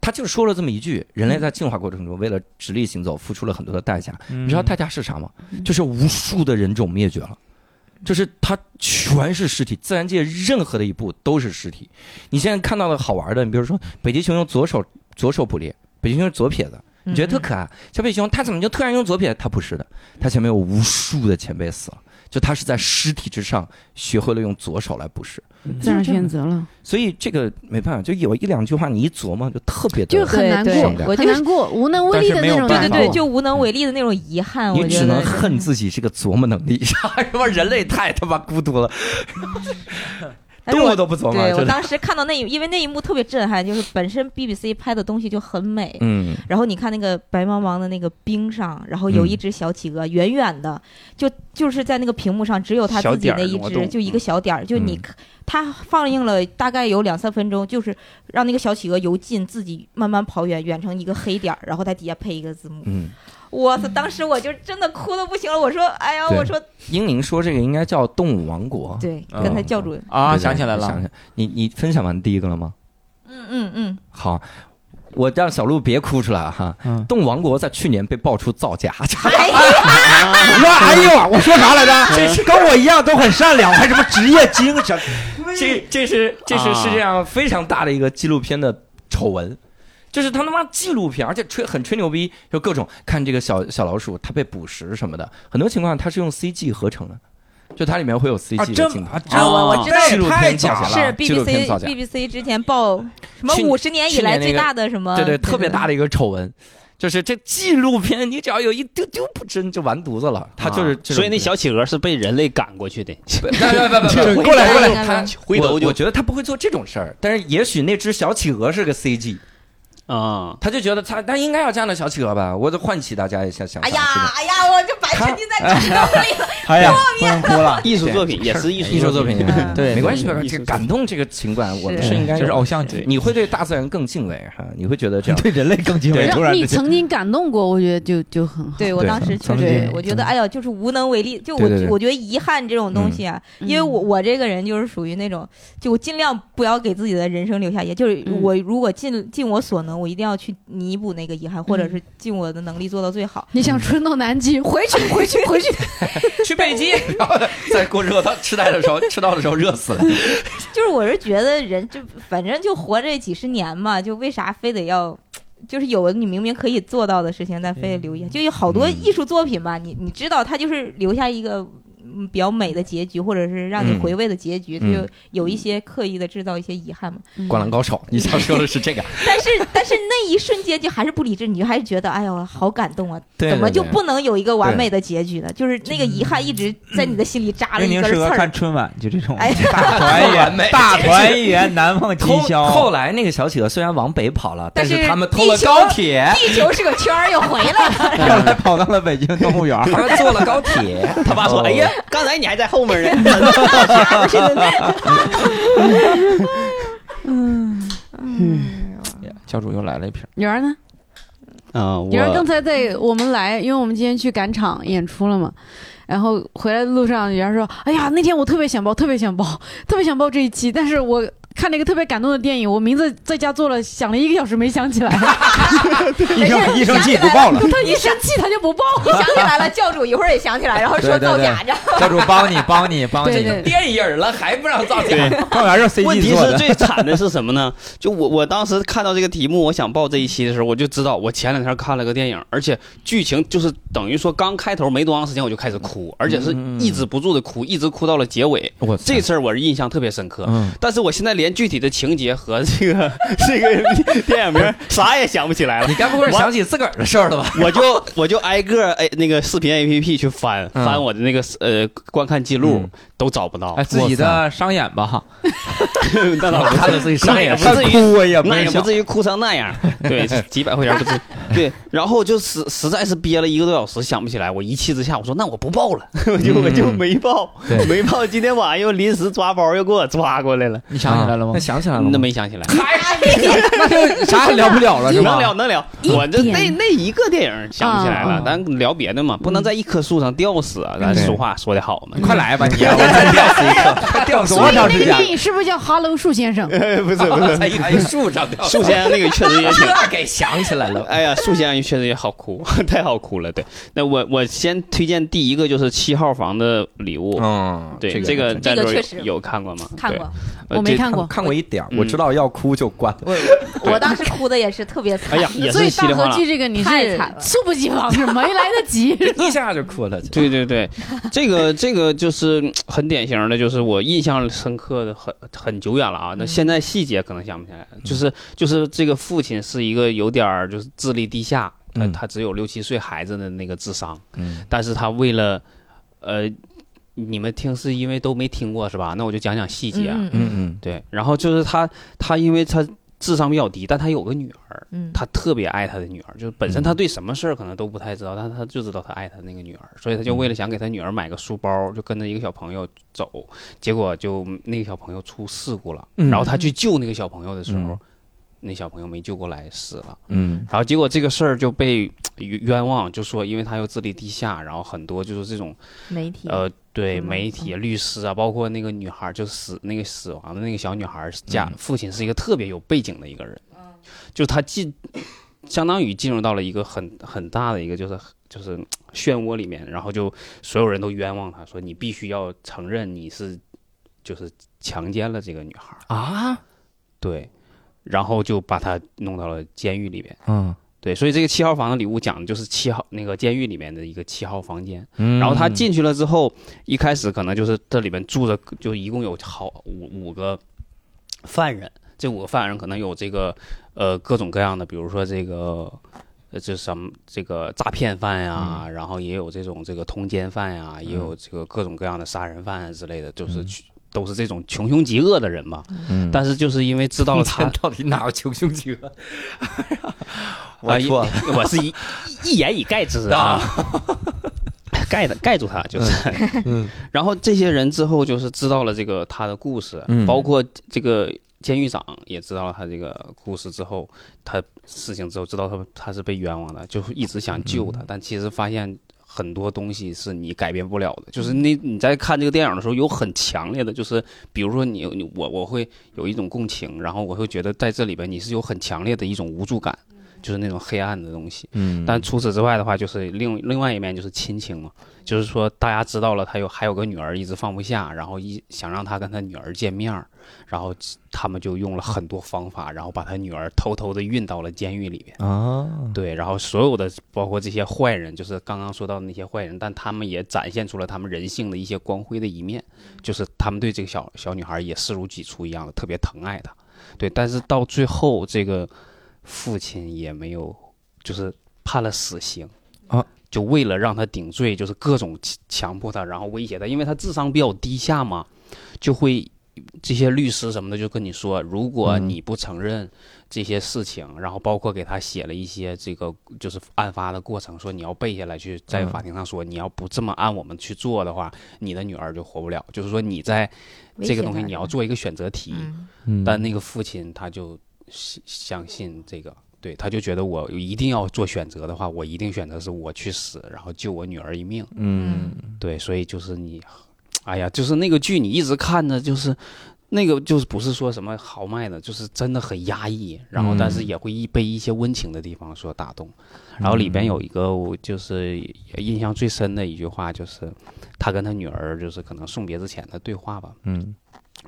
[SPEAKER 3] 他就说了这么一句：人类在进化过程中为了直立行走付出了很多的代价。
[SPEAKER 4] 你
[SPEAKER 3] 你知道代价是啥吗？就是无数的人种灭绝了，就是它全是尸体，自然界任何的一步都是尸体。你现在看到的好玩的，你比如说北极熊用左手左手捕猎，北极熊是左撇子，你觉得特可爱。小北极熊它怎么就突然用左撇？它不是的，它前面有无数的前辈死了，就他是在尸体之上学会了用左手来捕食。
[SPEAKER 2] 自然选择了，
[SPEAKER 3] 所以这个没办法，就有一两句话你一琢磨，就特别的
[SPEAKER 2] 就很难过，
[SPEAKER 5] 我就是
[SPEAKER 2] 很难过，无能为力的那种。
[SPEAKER 5] 对对对，就无能为力的那种遗憾，我觉得。
[SPEAKER 3] 你只能恨自己这个琢磨能力，什么人类太他妈孤独了，动
[SPEAKER 5] 我
[SPEAKER 3] 物都不琢磨，
[SPEAKER 5] 对我。当时看到那一，因为那一幕特别震撼，就是本身 BBC 拍的东西就很美，
[SPEAKER 3] 嗯，
[SPEAKER 5] 然后你看那个白茫茫的那个冰上，然后有一
[SPEAKER 3] 嗯
[SPEAKER 5] 只小企鹅，远远的就就是在那个屏幕上只有它自己那一只，就一个小点儿，就你
[SPEAKER 3] 嗯
[SPEAKER 5] 看它放映了大概有两三分钟，就是让那个小企鹅由近自己慢慢跑远，远成一个黑点儿，然后在底下配一个字幕。
[SPEAKER 3] 嗯，
[SPEAKER 5] 我操！当时我就真的哭的不行了，我说：“哎呀，我说
[SPEAKER 3] 英宁说这个应该叫动物王国。
[SPEAKER 5] 对，
[SPEAKER 4] 嗯
[SPEAKER 5] 跟他教主，
[SPEAKER 4] 啊，想起来了，
[SPEAKER 3] 想起来，你你分享完第一个了吗？
[SPEAKER 5] 嗯嗯嗯，
[SPEAKER 3] 好，我让小鹿别哭出来哈。
[SPEAKER 4] 嗯，
[SPEAKER 3] 动物王国在去年被爆出造假
[SPEAKER 5] 哎呀，
[SPEAKER 7] 我说哎呦，我说啥来着？这是跟我一样都很善良，还什么职业精神？
[SPEAKER 3] 这这是这是
[SPEAKER 4] 啊
[SPEAKER 3] 世界上非常大的一个纪录片的丑闻。就是他他妈纪录片，而且吹很吹牛逼，就各种看这个小小老鼠它被捕食什么的，很多情况它是用 CG 合成的，就它里面会有 CG 的镜头。
[SPEAKER 7] 这啊这
[SPEAKER 5] 啊我我知道
[SPEAKER 3] 纪录
[SPEAKER 7] 太
[SPEAKER 3] 片造假
[SPEAKER 7] 假了
[SPEAKER 3] 纪录片
[SPEAKER 5] BBC
[SPEAKER 3] 造假。
[SPEAKER 5] BBC 之前报什么
[SPEAKER 3] 去
[SPEAKER 5] 五十年以来最大的什么？
[SPEAKER 3] 对对，特别大
[SPEAKER 5] 的。
[SPEAKER 3] 一个丑闻，就是这纪录片，你只要有一丢丢不真，就完犊子了。它就是
[SPEAKER 6] 所以那小企鹅是被人类赶过去的，
[SPEAKER 3] 不不不不，
[SPEAKER 7] 过来过来
[SPEAKER 3] 他
[SPEAKER 6] 回头就
[SPEAKER 3] 我我觉得他不会做这种事儿，但是也许那只小企鹅是个 CG，
[SPEAKER 6] 啊，
[SPEAKER 3] 他就觉得他他应该要这样的小企鹅吧，我得唤起大家一下想。
[SPEAKER 5] 哎呀哎呀，我就白沉浸在感动里了。
[SPEAKER 7] 哎呀，不能哭了。
[SPEAKER 6] 艺术作品也是艺术
[SPEAKER 3] 艺术作品，
[SPEAKER 5] 嗯
[SPEAKER 4] 对
[SPEAKER 3] 没关系，
[SPEAKER 6] 对
[SPEAKER 3] 这个感动这个情感，我们
[SPEAKER 5] 是
[SPEAKER 3] 是应该
[SPEAKER 4] 就是偶像剧，
[SPEAKER 3] 你会对大自然更敬畏哈，你会觉得这样。
[SPEAKER 7] 对人类更敬畏，
[SPEAKER 2] 你曾经感动过，我觉得就就很好。
[SPEAKER 5] 对我当时确实，我觉得哎呀，就是无能为力。就我我觉得遗憾这种东西啊，
[SPEAKER 2] 嗯
[SPEAKER 5] 因为我我这个人就是属于那种，就我尽量不要给自己的人生留下遗憾。就是
[SPEAKER 2] 嗯
[SPEAKER 5] 我如果尽尽我所能，我一定要去弥补那个遗憾，或者
[SPEAKER 2] 嗯
[SPEAKER 5] 是尽我的能力做到最好。
[SPEAKER 2] 你想春到南极，回去回去 回去，
[SPEAKER 3] 去北极，然后再过热到吃带的时候，吃到的时候热死了。
[SPEAKER 5] 就是我是觉得人就反正就活这几十年嘛，就为啥非得要？就是有的你明明可以做到的事情，但非得留遗憾。就有好多
[SPEAKER 3] 嗯
[SPEAKER 5] 艺术作品吧，你你知道，它就是留下一个嗯比较美的结局，或者是让你
[SPEAKER 3] 嗯
[SPEAKER 5] 回味的结局，就有一些刻意的制造一些遗憾嘛。
[SPEAKER 3] 灌篮高手，你想说的是这个？
[SPEAKER 5] 但是但是那一瞬间就还是不理智，你就还是觉得哎呦好感动啊！
[SPEAKER 3] 对
[SPEAKER 5] 怎么就不能有一个完美的结局呢？就是那个遗憾一直在你的心里扎了
[SPEAKER 4] 英宁适合
[SPEAKER 5] 一根刺儿
[SPEAKER 4] 看。春晚，就这种
[SPEAKER 5] 哎
[SPEAKER 4] 大团圆，大团圆，难忘今
[SPEAKER 3] 后
[SPEAKER 4] 宵。
[SPEAKER 3] 后来那个小企鹅虽然往北跑了，但
[SPEAKER 5] 但是
[SPEAKER 3] 是他们偷了高铁，
[SPEAKER 5] 地球是个圈儿，又回来了。
[SPEAKER 4] 后来跑到了北京动物园
[SPEAKER 3] 坐了高铁。
[SPEAKER 6] 他爸说：“
[SPEAKER 3] 哦
[SPEAKER 6] 哎呀，刚才你还在后面呢。
[SPEAKER 4] 教主又来了一瓶，
[SPEAKER 2] 女儿呢？”
[SPEAKER 6] 啊，
[SPEAKER 2] 圆儿刚
[SPEAKER 6] 我
[SPEAKER 2] 才在我们来，因为我们今天去赶场演出了嘛。然后回来的路上，女儿说：“哎呀，那天我特别想报，特别想报，特别想报这一期，但是我看了一个特别感动的电影，我名字在家做了，想了一个小时没想起来。
[SPEAKER 7] 一生一生气不报了。
[SPEAKER 2] 他一生气他就不报。
[SPEAKER 5] 你想起来了，教主一会儿也想起来，然后说造假着。
[SPEAKER 4] 教主帮你帮你帮你，
[SPEAKER 3] 电影了还不让造假？
[SPEAKER 6] 对，
[SPEAKER 4] 动物园是
[SPEAKER 6] 问
[SPEAKER 4] CG
[SPEAKER 6] 题是
[SPEAKER 4] 做的。
[SPEAKER 6] 最惨的是什么呢？就我我当时看到这个题目，我想报这一期的时候，我就知道我前两天看了个电影，而且剧情就是等于说刚开头没多长时间我就开始哭，而且是抑制不住的哭，一直哭到了结尾。
[SPEAKER 3] 我
[SPEAKER 6] 这事儿我是印象特别深刻。
[SPEAKER 3] 嗯，
[SPEAKER 6] 但是我现在联连具体的情节和这个这个电影名啥也想不起来了
[SPEAKER 3] 你。该不会是想起自个儿的事儿了吧？
[SPEAKER 6] 我就我就挨个哎那个视频 A P P 去翻
[SPEAKER 3] 嗯
[SPEAKER 6] 翻我的那个呃观看记录
[SPEAKER 3] 嗯，
[SPEAKER 6] 都找不到
[SPEAKER 4] 哎，。自己的商演吧哈，
[SPEAKER 6] 那倒不
[SPEAKER 3] 看了自己
[SPEAKER 6] 那也
[SPEAKER 3] 伤眼
[SPEAKER 6] 不至于
[SPEAKER 7] 哭
[SPEAKER 6] 那也不。至于哭成那样，对，几百块钱不至。对，然后就实实在是憋了一个多小时想不起来，我一气之下我说那我不报了，我就我就没报，
[SPEAKER 3] 对
[SPEAKER 6] 没报。今天晚上又临时抓包又给我抓过来了，
[SPEAKER 4] 你想起来了吗
[SPEAKER 3] 那？想起来了吗
[SPEAKER 6] 那？没想起来。
[SPEAKER 4] 那就啥也聊不了了是吧？
[SPEAKER 6] 能聊能聊，我这那那一个电影想不起来了
[SPEAKER 2] 啊，
[SPEAKER 6] 咱聊别的嘛，不能在一棵树上吊死啊！咱俗话说的好嘛，
[SPEAKER 4] 快来吧你，我再吊死一个，吊死
[SPEAKER 2] 所以那个
[SPEAKER 4] 多长时间？
[SPEAKER 2] 电影是不是叫《哈喽树先生》？
[SPEAKER 6] 不是不是，
[SPEAKER 3] 在一棵树上掉，
[SPEAKER 6] 树先生那个确实也挺。
[SPEAKER 3] 给想起来了。
[SPEAKER 6] 哎呀，树先生确实也好哭，太好哭了。对，那我我先推荐第一个就是七号房的礼物，
[SPEAKER 3] 嗯，
[SPEAKER 6] 对，
[SPEAKER 3] 这
[SPEAKER 6] 这个
[SPEAKER 5] 这
[SPEAKER 6] 战斗有
[SPEAKER 5] 个确实
[SPEAKER 6] 有看过吗？对
[SPEAKER 5] 看过，，
[SPEAKER 2] 我没看过。
[SPEAKER 7] 看过一点儿，
[SPEAKER 6] 嗯
[SPEAKER 7] 我知道要哭就关。
[SPEAKER 5] 我 我当时哭的也是特别惨。
[SPEAKER 6] 哎呀，也
[SPEAKER 2] 所以大
[SPEAKER 6] 是稀里哗啦。
[SPEAKER 2] 合剧这个你是
[SPEAKER 5] 太惨了
[SPEAKER 2] 猝不及防，是没来得及。
[SPEAKER 3] 一下就哭了。
[SPEAKER 6] 对对对，这个这个就是嗯很典型的，就是我印象深刻的很很久远了啊。那现在细节可能想不起来，就是就是这个父亲是一个有点儿就是智力低下，他
[SPEAKER 3] 嗯
[SPEAKER 6] 他只有六七岁孩子的那个智商，
[SPEAKER 3] 嗯
[SPEAKER 6] 但是他为了呃，你们听是因为都没听过是吧？那我就讲讲细节啊。
[SPEAKER 5] 嗯
[SPEAKER 3] 嗯嗯
[SPEAKER 6] 对，然后就是他他因为他智商比较低，但他有个女儿。
[SPEAKER 5] 嗯，
[SPEAKER 6] 他特别爱他的女儿，就是本身他对什么事儿可能都不太知道，但是他就知道他爱他那个女儿，所以他就为了想给他女儿买个书包，就跟着一个小朋友走，结果就那个小朋友出事故了，
[SPEAKER 3] 嗯
[SPEAKER 6] 然后他去救那个小朋友的时候，
[SPEAKER 3] 嗯
[SPEAKER 6] 那小朋友没救过来死了，
[SPEAKER 3] 嗯。
[SPEAKER 6] 然后结果这个事儿就被 冤冤枉，就说因为他又智力低下，然后很多就是这种
[SPEAKER 5] 媒体。
[SPEAKER 6] 呃，对
[SPEAKER 5] 嗯。
[SPEAKER 6] 媒体、律师啊，包括那个女孩儿，就死那个死亡的那个小女孩家、
[SPEAKER 3] 嗯。
[SPEAKER 6] 父亲是一个特别有背景的一个人，就他进，相当于进入到了一个很很大的一个就是就是 漩涡里面，然后就所有人都冤枉他，说你必须要承认你是就是强奸了这个女孩，
[SPEAKER 3] 啊？
[SPEAKER 6] 对，然后就把他弄到了监狱里边。
[SPEAKER 3] 嗯。
[SPEAKER 6] 对，所以这个七号房的礼物讲的就是七号那个监狱里面的一个七号房间。
[SPEAKER 3] 嗯，
[SPEAKER 6] 然后他进去了之后，一开始可能就是这里面住着，就一共有好五五个犯人，这五个犯人可能有这个呃各种各样的，比如说这个呃这什么这个诈骗犯呀，然后也有这种这个通奸犯呀，也有这个各种各样的杀人犯啊之类的，就是去都是这种穷凶极恶的人嘛。
[SPEAKER 3] 嗯，
[SPEAKER 6] 但是就是因为知道了他
[SPEAKER 3] 到底哪有穷凶极恶？
[SPEAKER 6] 啊
[SPEAKER 3] 我错了，
[SPEAKER 6] 我是一一言以概之啊，盖的盖住他就是。
[SPEAKER 3] 嗯
[SPEAKER 6] 然后这些人之后就是知道了这个他的故事，
[SPEAKER 3] 嗯
[SPEAKER 6] 包括这个监狱长也知道了他这个故事之后，他事情之后知道他他是被冤枉的，就是一直想救他，但其实发现。很多东西是你改变不了的，就是那你在看这个电影的时候，有很强烈的，就是比如说你你我我会有一种共情，然后我会觉得在这里边你是有很强烈的一种无助感，就是那种黑暗的东西。
[SPEAKER 3] 嗯
[SPEAKER 6] 但除此之外的话，就是另另外一面就是亲情嘛，就是说大家知道了他有还有个女儿一直放不下，然后一想让他跟他女儿见面儿，然后他们就用了很多方法，然后把他女儿偷偷的运到了监狱里边。
[SPEAKER 3] 啊，
[SPEAKER 6] 对，然后所有的包括这些坏人，就是刚刚说到的那些坏人，但他们也展现出了他们人性的一些光辉的一面，就是他们对这个小小女孩也视如己出一样的，特别疼爱她。对，但是到最后，这个父亲也没有，就是判了死刑。
[SPEAKER 3] 啊，
[SPEAKER 6] 就为了让他顶罪，就是各种强强迫他，然后威胁他，因为他智商比较低下嘛，就会这些律师什么的就跟你说，如果
[SPEAKER 3] 嗯
[SPEAKER 6] 你不承认这些事情，然后包括给他写了一些这个就是案发的过程，说你要背下来去在
[SPEAKER 3] 嗯
[SPEAKER 6] 法庭上说，你要不这么按我们去做的话，你的女儿就活不了。就是说你在这个东西你要做一个选择题，但那个父亲他就相相信这个。对，他就觉得我一定要做选择的话，我一定选择是我去死，然后救我女儿一命。
[SPEAKER 3] 嗯
[SPEAKER 6] 对，所以就是你，哎呀，就是那个剧你一直看着，就是那个就是不是说什么豪迈的，就是真的很压抑，然后但是
[SPEAKER 3] 嗯
[SPEAKER 6] 也会一被一些温情的地方所打动。然后里边有一个我就是印象最深的一句话，就是他跟他女儿就是可能送别之前的对话吧，
[SPEAKER 3] 嗯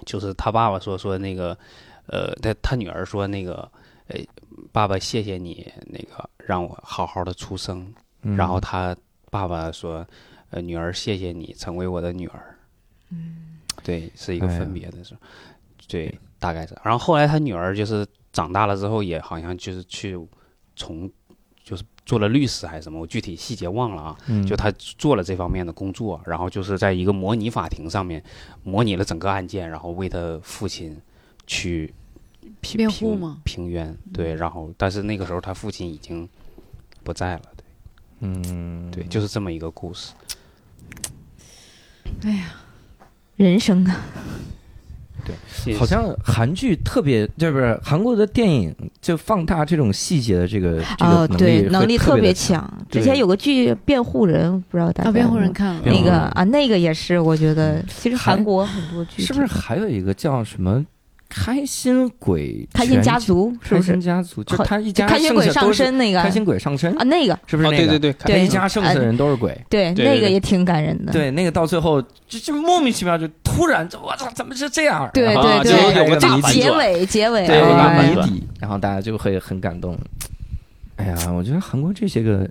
[SPEAKER 6] 就是他爸爸说说那个，呃，他他女儿说那个，呃，爸爸谢谢你那个让我好好的出生，
[SPEAKER 3] 嗯，
[SPEAKER 6] 然后他爸爸说：“呃，女儿，谢谢你成为我的女儿。”嗯，对，是一个分别的时候。对，大概是。然后后来他女儿就是长大了之后，也好像就是去从就是做了律师还是什么，我具体细节忘了啊。
[SPEAKER 3] 嗯
[SPEAKER 6] 就他做了这方面的工作，然后就是在一个模拟法庭上面模拟了整个案件，然后为他父亲去平
[SPEAKER 2] 辩护
[SPEAKER 6] 平
[SPEAKER 2] 吗
[SPEAKER 6] 平冤，对，然后但是那个时候他父亲已经不在了，对
[SPEAKER 3] 嗯，
[SPEAKER 6] 对，就是这么一个故事。
[SPEAKER 5] 哎呀人生啊，
[SPEAKER 6] 对，
[SPEAKER 3] 好像韩剧特别，对不是韩国的电影就放大这种细节的这个这
[SPEAKER 5] 哦，
[SPEAKER 3] 个
[SPEAKER 5] 对，
[SPEAKER 3] 能力
[SPEAKER 5] 能力特别
[SPEAKER 3] 强。
[SPEAKER 5] 之前有个剧《辩护人》，不知道大家
[SPEAKER 2] 啊，辩护
[SPEAKER 5] 有没有
[SPEAKER 2] 人看了，
[SPEAKER 5] 那个啊，那个也是，我觉得其实韩国很多剧
[SPEAKER 3] 是不是还有一个叫什么开心鬼
[SPEAKER 5] 开心家族？是不是
[SPEAKER 3] 开心？家族，就他一家
[SPEAKER 5] 开心鬼上
[SPEAKER 3] 剩下都是
[SPEAKER 5] 身那个
[SPEAKER 3] 开心鬼上身
[SPEAKER 5] 啊，，那个
[SPEAKER 6] 哦，
[SPEAKER 3] 是不是那个？
[SPEAKER 6] 对对对，
[SPEAKER 5] 对
[SPEAKER 3] 他一家剩下的人都是鬼。
[SPEAKER 5] 对，
[SPEAKER 6] 对对对
[SPEAKER 5] 那个也挺感人的。
[SPEAKER 3] 对，那个到最后就就莫名其妙就突然就我操，怎么是这样？
[SPEAKER 5] 对
[SPEAKER 3] 然后
[SPEAKER 6] 啊
[SPEAKER 5] 对
[SPEAKER 6] 有个大
[SPEAKER 5] 结尾结尾，
[SPEAKER 3] 对，有个
[SPEAKER 5] 哎
[SPEAKER 3] 谜底，然后大家就会很感动。哎呀，我觉得韩国这些个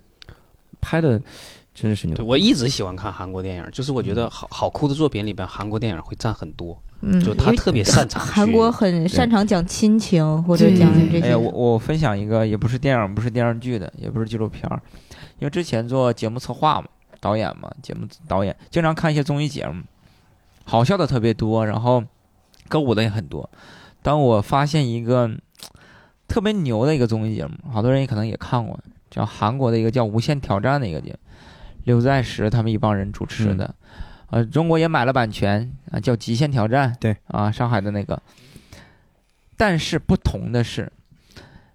[SPEAKER 3] 拍的真的是牛
[SPEAKER 6] 对，我一直喜欢看韩国电影，就是我觉得好好哭的作品里边，韩国电影会占很多，
[SPEAKER 5] 嗯，
[SPEAKER 6] 就他特别擅长
[SPEAKER 5] 韩国很擅长讲亲情或者讲这些。
[SPEAKER 4] 哎呀，我我分享一个，也不是电影，不是电视剧的，也不是纪录片儿，因为之前做节目策划嘛，导演嘛，节目导演经常看一些综艺节目，好笑的特别多，然后歌舞的也很多。当我发现一个 特别牛的一个综艺节目，好多人也可能也看过，叫韩国的一个叫《无限挑战》的一个节目，刘在石他们一帮人主持的，呃，中国也买了版权啊，叫《极限挑战》，
[SPEAKER 3] 对
[SPEAKER 4] 啊，上海的那个。但是不同的是，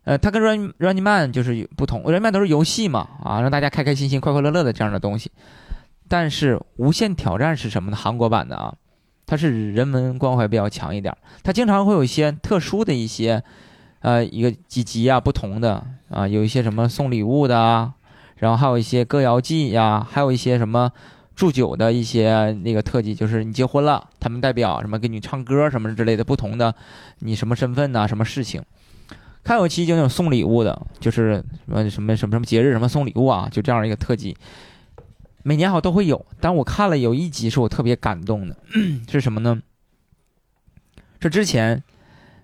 [SPEAKER 4] 呃，它跟 Run Running Man 就是不同，Running Man 都是游戏嘛，啊，让大家开开心心、快快乐乐的这样的东西。但是无限挑战是什么呢？韩国版的啊，它是人文关怀比较强一点，它经常会有一些特殊的一些，呃，一个几集啊，不同的啊，有一些什么送礼物的啊，然后还有一些歌谣祭呀、还有一些什么祝酒的一些那个特辑，就是你结婚了，他们代表什么给你唱歌什么之类的不同的，你什么身份呐、什么事情。还有期就那种送礼物的，就是什么什么什么什么节日什么送礼物啊，就这样一个特辑，每年好像都会有。但我看了有一集是我特别感动的，是什么呢？是之前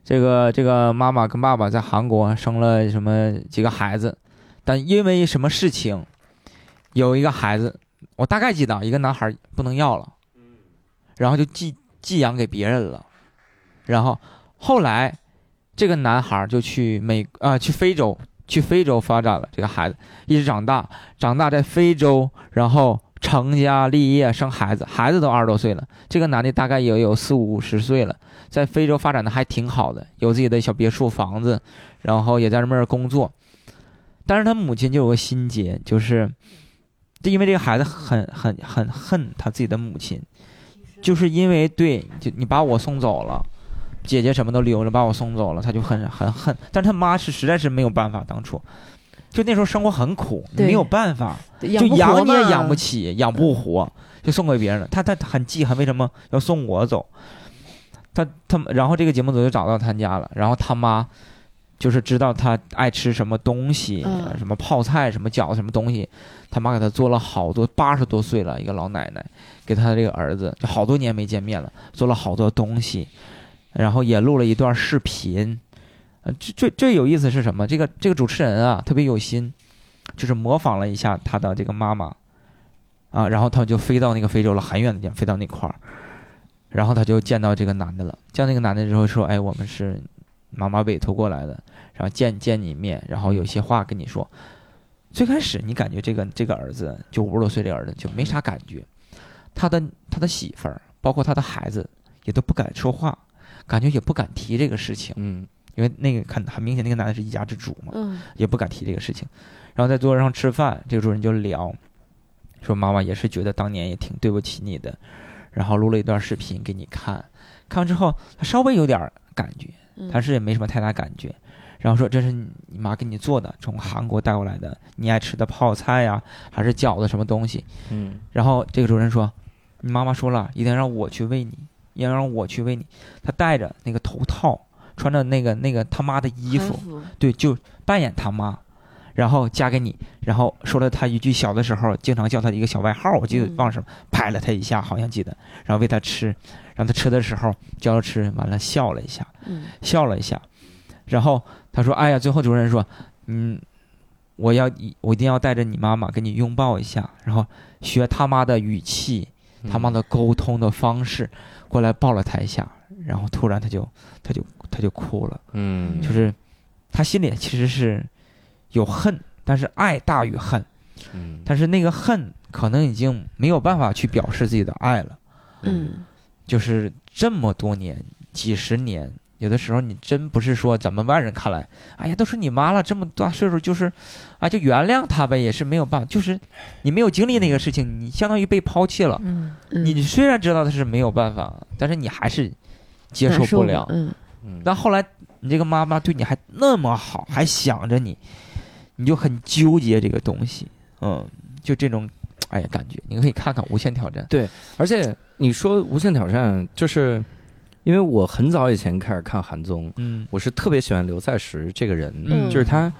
[SPEAKER 4] 这个这个妈妈跟爸爸在韩国生了什么几个孩子，但因为什么事情，有一个孩子，我大概记得一个男孩不能要了，然后就寄寄养给别人了，然后后来这个男孩就去美啊、去非洲去非洲发展了，这个孩子一直长大，长大在非洲，然后成家立业生孩子，孩子都二十多岁了，这个男的大概也有四五十岁了，在非洲发展的还挺好的，有自己的小别墅房子，然后也在那边工作，但是他母亲就有个心结，就是就因为这个孩子很很很恨他自己的母亲，就是因为对，就你把我送走了。姐姐什么都留着，把我送走了，他就很很恨。但他妈是实在是没有办法，当初就那时候生活很苦，没有办法，
[SPEAKER 2] 就
[SPEAKER 4] 就养你也养不起，养不活，就送给别人了。他他很记恨，为什么要送我走？他他然后这个节目组就找到他家了，然后他妈就是知道他爱吃什么东西，
[SPEAKER 2] 嗯
[SPEAKER 4] 什么泡菜、什么饺子、什么东西，他妈给他做了好多，八十多岁了一个老奶奶，给他这个儿子，就好多年没见面了，做了好多东西，然后也录了一段视频。呃，最最最有意思是什么？这个这个主持人啊，特别有心，就是模仿了一下他的这个妈妈，啊，然后他就飞到那个非洲了，很远的地方，飞到那块儿，然后他就见到这个男的了。见到那个男的之后说：“哎，我们是妈妈委托过来的，然后见见你一面，然后有些话跟你说。”最开始你感觉这个这个儿子就五十多岁这个儿子就没啥感觉，他的他的媳妇儿，包括他的孩子也都不敢说话，感觉也不敢提这个事情，
[SPEAKER 3] 嗯
[SPEAKER 4] 因为那个很很明显那个男的是一家之主嘛，
[SPEAKER 2] 嗯
[SPEAKER 4] 也不敢提这个事情。然后在桌子上吃饭，这个主人就聊，说妈妈也是觉得当年也挺对不起你的，然后录了一段视频给你看，看完之后他稍微有点儿感觉，
[SPEAKER 2] 嗯
[SPEAKER 4] 但是也没什么太大感觉。然后说这是你妈给你做的，从韩国带过来的，你爱吃的泡菜呀、还是饺子什么东西。
[SPEAKER 3] 嗯。
[SPEAKER 4] 然后这个主人说，你妈妈说了，一定让我去喂你，要让我去喂你。他戴着那个头套，穿着那个那个他妈的衣服，对，就扮演他妈，然后嫁给你，然后说了他一句小的时候经常叫他的一个小外号，我记得
[SPEAKER 2] 嗯
[SPEAKER 4] 忘了什么，拍了他一下，好像记得，然后喂他吃，让他吃的时候教他吃，完了笑了一下，
[SPEAKER 2] 嗯。
[SPEAKER 4] 笑了一下，然后他说：“哎呀，最后主任说，嗯，我要我一定要带着你妈妈跟你拥抱一下，然后学他妈的语气，他妈的沟通的方式，过来抱了他一下，然后突然他就他就他就哭了，
[SPEAKER 1] 嗯，
[SPEAKER 4] 就是他心里其实是有恨，但是爱大于恨，
[SPEAKER 1] 嗯，
[SPEAKER 4] 但是那个恨可能已经没有办法去表示自己的爱了。”
[SPEAKER 2] 嗯
[SPEAKER 4] 就是这么多年、几十年，有的时候你真不是说咱们外人看来，哎呀，都是你妈了，这么大岁数，就是，啊，就原谅她呗，也是没有办法，就是你没有经历那个事情，你相当于被抛弃了。
[SPEAKER 5] 嗯，
[SPEAKER 2] 嗯
[SPEAKER 4] 你虽然知道他是没有办法，但是你还是接受不了。
[SPEAKER 2] 嗯
[SPEAKER 1] 嗯
[SPEAKER 4] 但后来你这个妈妈对你还那么好，还想着你，你就很纠结这个东西，嗯，就这种，哎呀，感觉你可以看看《无限挑战》，对
[SPEAKER 3] 而且你说《无限挑战》，就是因为我很早以前开始看韩综，
[SPEAKER 4] 嗯。
[SPEAKER 3] 我是特别喜欢刘在石这个人，
[SPEAKER 4] 嗯
[SPEAKER 3] 就是他，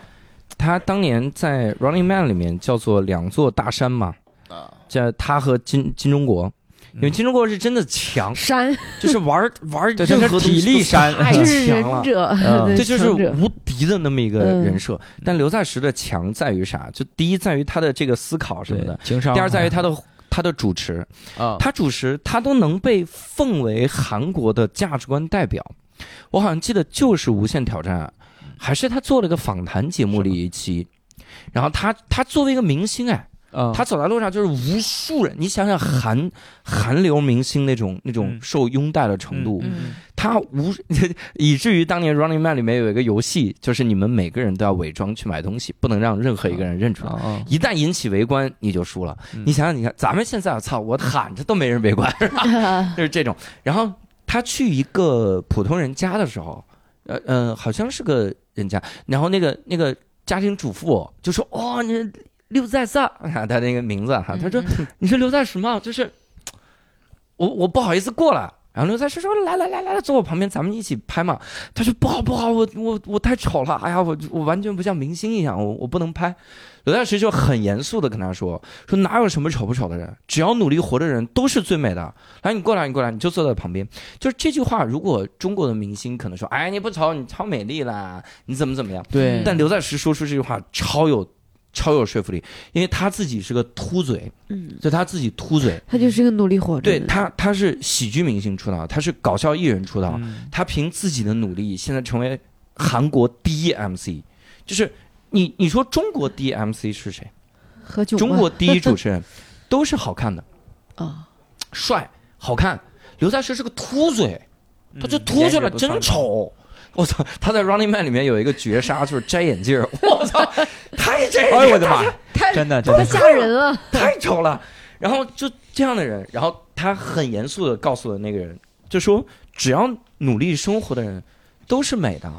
[SPEAKER 3] 他当年在《Running Man》里面叫做两座大山嘛，啊。叫他和金金钟国，因为金钟国是真的强，
[SPEAKER 2] 山
[SPEAKER 3] 就是玩玩
[SPEAKER 4] 对
[SPEAKER 3] 任何
[SPEAKER 4] 体力山
[SPEAKER 3] 太强了。这就是无敌的那么一个
[SPEAKER 2] 嗯
[SPEAKER 3] 人设，但刘在石的强在于啥？就第一在于他的这个思考什么的，
[SPEAKER 4] 情商，
[SPEAKER 3] 第二在于他的他的主持，
[SPEAKER 4] 啊，
[SPEAKER 3] 他主持他都能被奉为韩国的价值观代表。我好像记得就是《无限挑战》，还是他做了个访谈节目里一期，然后他他作为一个明星哎，
[SPEAKER 4] 啊
[SPEAKER 3] 他走在路上就是无数人，你想想韩韩流明星那种那种
[SPEAKER 4] 嗯
[SPEAKER 3] 受拥戴的程度，
[SPEAKER 5] 嗯
[SPEAKER 3] 他无 以至于当年《Running Man》里面有一个游戏，就是你们每个人都要伪装去买东西，不能让任何一个人认出来。
[SPEAKER 4] 啊
[SPEAKER 3] 一旦引起围观，你就输了。
[SPEAKER 4] 嗯
[SPEAKER 3] 你想想，你看咱们现在，操，我喊着都没人围观，是吧？就是这种。然后他去一个普通人家的时候，呃呃，好像是个人家，然后那个那个家庭主妇就说：“哦，你是刘在石啊，他那个名字哈、他说
[SPEAKER 5] 嗯
[SPEAKER 3] 你是刘在石吗？就是我我不好意思过来。”然后刘在石说：“来来来来，坐我旁边，咱们一起拍嘛。”他说：“不好不好，我我我太丑了，哎呀，我我完全不像明星一样，我我不能拍。”刘在石就很严肃的跟他说：“说哪有什么丑不丑的人，只要努力活的人都是最美的。来，你过来，你过来，你就坐在旁边。”就是这句话，如果中国的明星可能说：“哎，你不丑，你超美丽啦，你怎么怎么样。”
[SPEAKER 4] 对，
[SPEAKER 3] 但刘在石说出这句话超有超有说服力，因为他自己是个秃嘴，
[SPEAKER 2] 嗯，
[SPEAKER 3] 就他自己秃嘴，
[SPEAKER 2] 他就是一个努力活着，
[SPEAKER 3] 对他他是喜剧明星出道，他是搞笑艺人出道，
[SPEAKER 4] 嗯
[SPEAKER 3] 他凭自己的努力，现在成为韩国第一 MC。就是你你说中国第一 MC 是谁？
[SPEAKER 2] 何炅
[SPEAKER 3] 中国第一主持人都是好看的，
[SPEAKER 2] 啊，
[SPEAKER 3] 帅好看。刘在石是个秃嘴，他就
[SPEAKER 4] 嗯
[SPEAKER 3] 秃去了，真。丑。我操！他在《Running Man》里面有一个绝杀，就是摘眼镜儿。我操，太摘眼镜儿！
[SPEAKER 4] 哎呦我的妈！
[SPEAKER 2] 太
[SPEAKER 4] 真的真的
[SPEAKER 2] 太吓人了，
[SPEAKER 3] 太丑了。然后就这样的人，然后他很严肃的告诉了那个人，就说只要努力生活的人都是美的，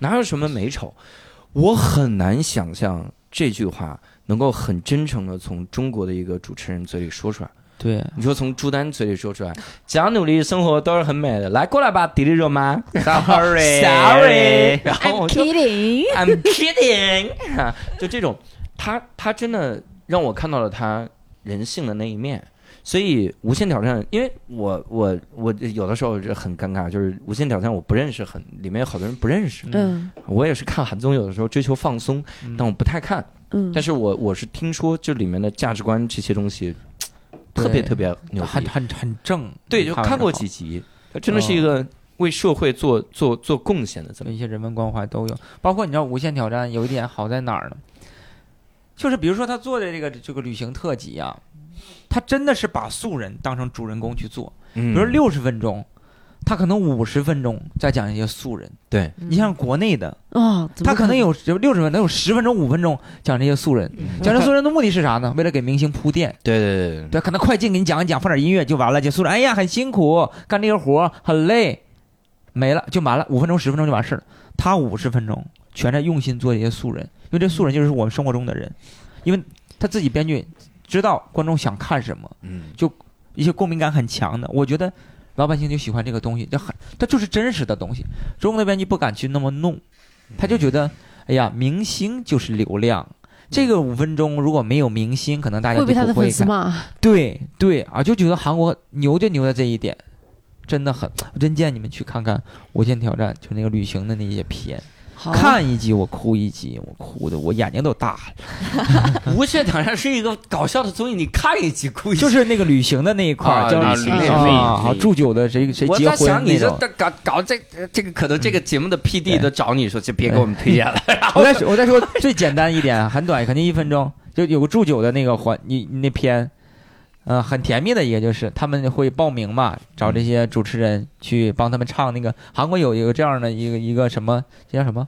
[SPEAKER 3] 哪有什么美丑？我很难想象这句话能够很真诚的从中国的一个主持人嘴里说出来。
[SPEAKER 4] 对，
[SPEAKER 3] 你说从朱丹嘴里说出来，只要努力生活都是很美的，来过来吧，迪丽热巴。
[SPEAKER 4] Sorry
[SPEAKER 3] Sorry，然后我
[SPEAKER 2] I'm
[SPEAKER 3] 就 kidding，I'm kidding，啊 就这种，他他真的让我看到了他人性的那一面。所以《无限挑战》，因为我我我有的时候就很尴尬，就是《无限挑战》我不认识很，里面有好多人不认识。
[SPEAKER 2] 嗯
[SPEAKER 3] 我也是看韩综，有的时候追求放松，但我不太看。
[SPEAKER 2] 嗯，
[SPEAKER 3] 但是我我是听说这里面的价值观这些东西，特别特别牛逼。
[SPEAKER 4] 很很很正。
[SPEAKER 3] 对，就看过几集，他真的是一个为社会做做做贡献的这么
[SPEAKER 4] 一些人文关怀都有，包括你知道《无限挑战》有一点好在哪儿呢？就是比如说他做的这个这个旅行特辑啊，他真的是把素人当成主人公去做，
[SPEAKER 3] 比
[SPEAKER 4] 比如六十分钟，他可能五十分钟再讲一些素人。
[SPEAKER 3] 对，
[SPEAKER 4] 你像国内的，
[SPEAKER 2] 哦，
[SPEAKER 4] 他可能有六十分，能有十分钟、五分钟讲这些素人。讲这素人的目的是啥呢？为了给明星铺垫。
[SPEAKER 3] 对对对对
[SPEAKER 4] 对，可能快进给你讲一讲，放点音乐就完了。就素人，哎呀，很辛苦，干这个活很累，没了就完了，五分钟、十分钟就完事了。他五十分钟全在用心做这些素人，因为这素人就是我们生活中的人，因为他自己编剧知道观众想看什么，
[SPEAKER 3] 嗯，
[SPEAKER 4] 一些共鸣感很强的。我觉得老百姓就喜欢这个东西，这很，它就是真实的东西。中国那边就不敢去那么弄，他就觉得，哎呀，明星就是流量，这个五分钟如果没有明星，可能大家就
[SPEAKER 2] 会被他的
[SPEAKER 4] 不会看。
[SPEAKER 2] 粉丝骂。
[SPEAKER 4] 对对啊，就觉得韩国牛就牛在这一点，真的很，真建议你们去看看《无限挑战》，就那个旅行的那些片，
[SPEAKER 2] 好
[SPEAKER 4] 看一集我哭一集，我哭的我眼睛都大了。
[SPEAKER 3] 无限挑战是一个搞笑的综艺，你看一集哭一集。
[SPEAKER 4] 就是那个旅行的那一块儿，
[SPEAKER 3] 啊
[SPEAKER 4] 叫
[SPEAKER 6] 旅行那一
[SPEAKER 4] 啊，好祝酒的谁谁
[SPEAKER 3] 我
[SPEAKER 4] 结婚
[SPEAKER 3] 在想，你这。搞搞这这个，可能这个节目的 PD 都找你说，就别给我们推荐了。
[SPEAKER 4] 我再说我再说最简单一点，很短，肯定一分钟，就有个祝酒的那个环，你你那篇，呃，很甜蜜的一个就是他们会报名嘛，找这些主持人去帮他们唱那个韩国有一个这样的一个一个什么，这叫什么？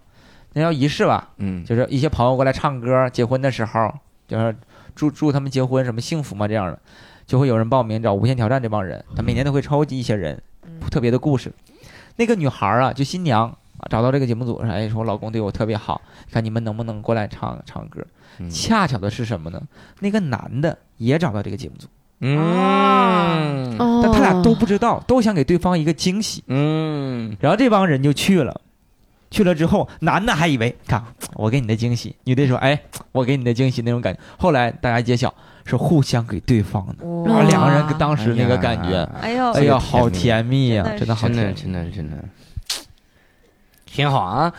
[SPEAKER 4] 那叫仪式吧，
[SPEAKER 3] 嗯，
[SPEAKER 4] 就是一些朋友过来唱歌，结婚的时候就是祝祝他们结婚什么幸福嘛这样的，就会有人报名找无限挑战这帮人，他每年都会抽集一些人，特别的故事。那个女孩啊，就新娘啊找到这个节目组说，哎，说我老公对我特别好，看你们能不能过来唱唱歌。
[SPEAKER 3] 嗯
[SPEAKER 4] 恰巧的是什么呢？那个男的也找到这个节目组，
[SPEAKER 3] 嗯。
[SPEAKER 2] 哦，
[SPEAKER 4] 但他俩都不知道，都想给对方一个惊喜。
[SPEAKER 3] 嗯，
[SPEAKER 4] 然后这帮人就去了，去了之后，男的还以为看我给你的惊喜，女的说哎我给你的惊喜那种感觉。后来大家揭晓是互相给对方的，
[SPEAKER 5] 哇。
[SPEAKER 4] 啊，两个人当时那个感觉，
[SPEAKER 5] 哎呦，
[SPEAKER 4] 哎呦，好甜蜜呀、
[SPEAKER 5] 真的
[SPEAKER 4] 真的好
[SPEAKER 3] 真的
[SPEAKER 4] 甜蜜。
[SPEAKER 3] 真的真的挺好啊，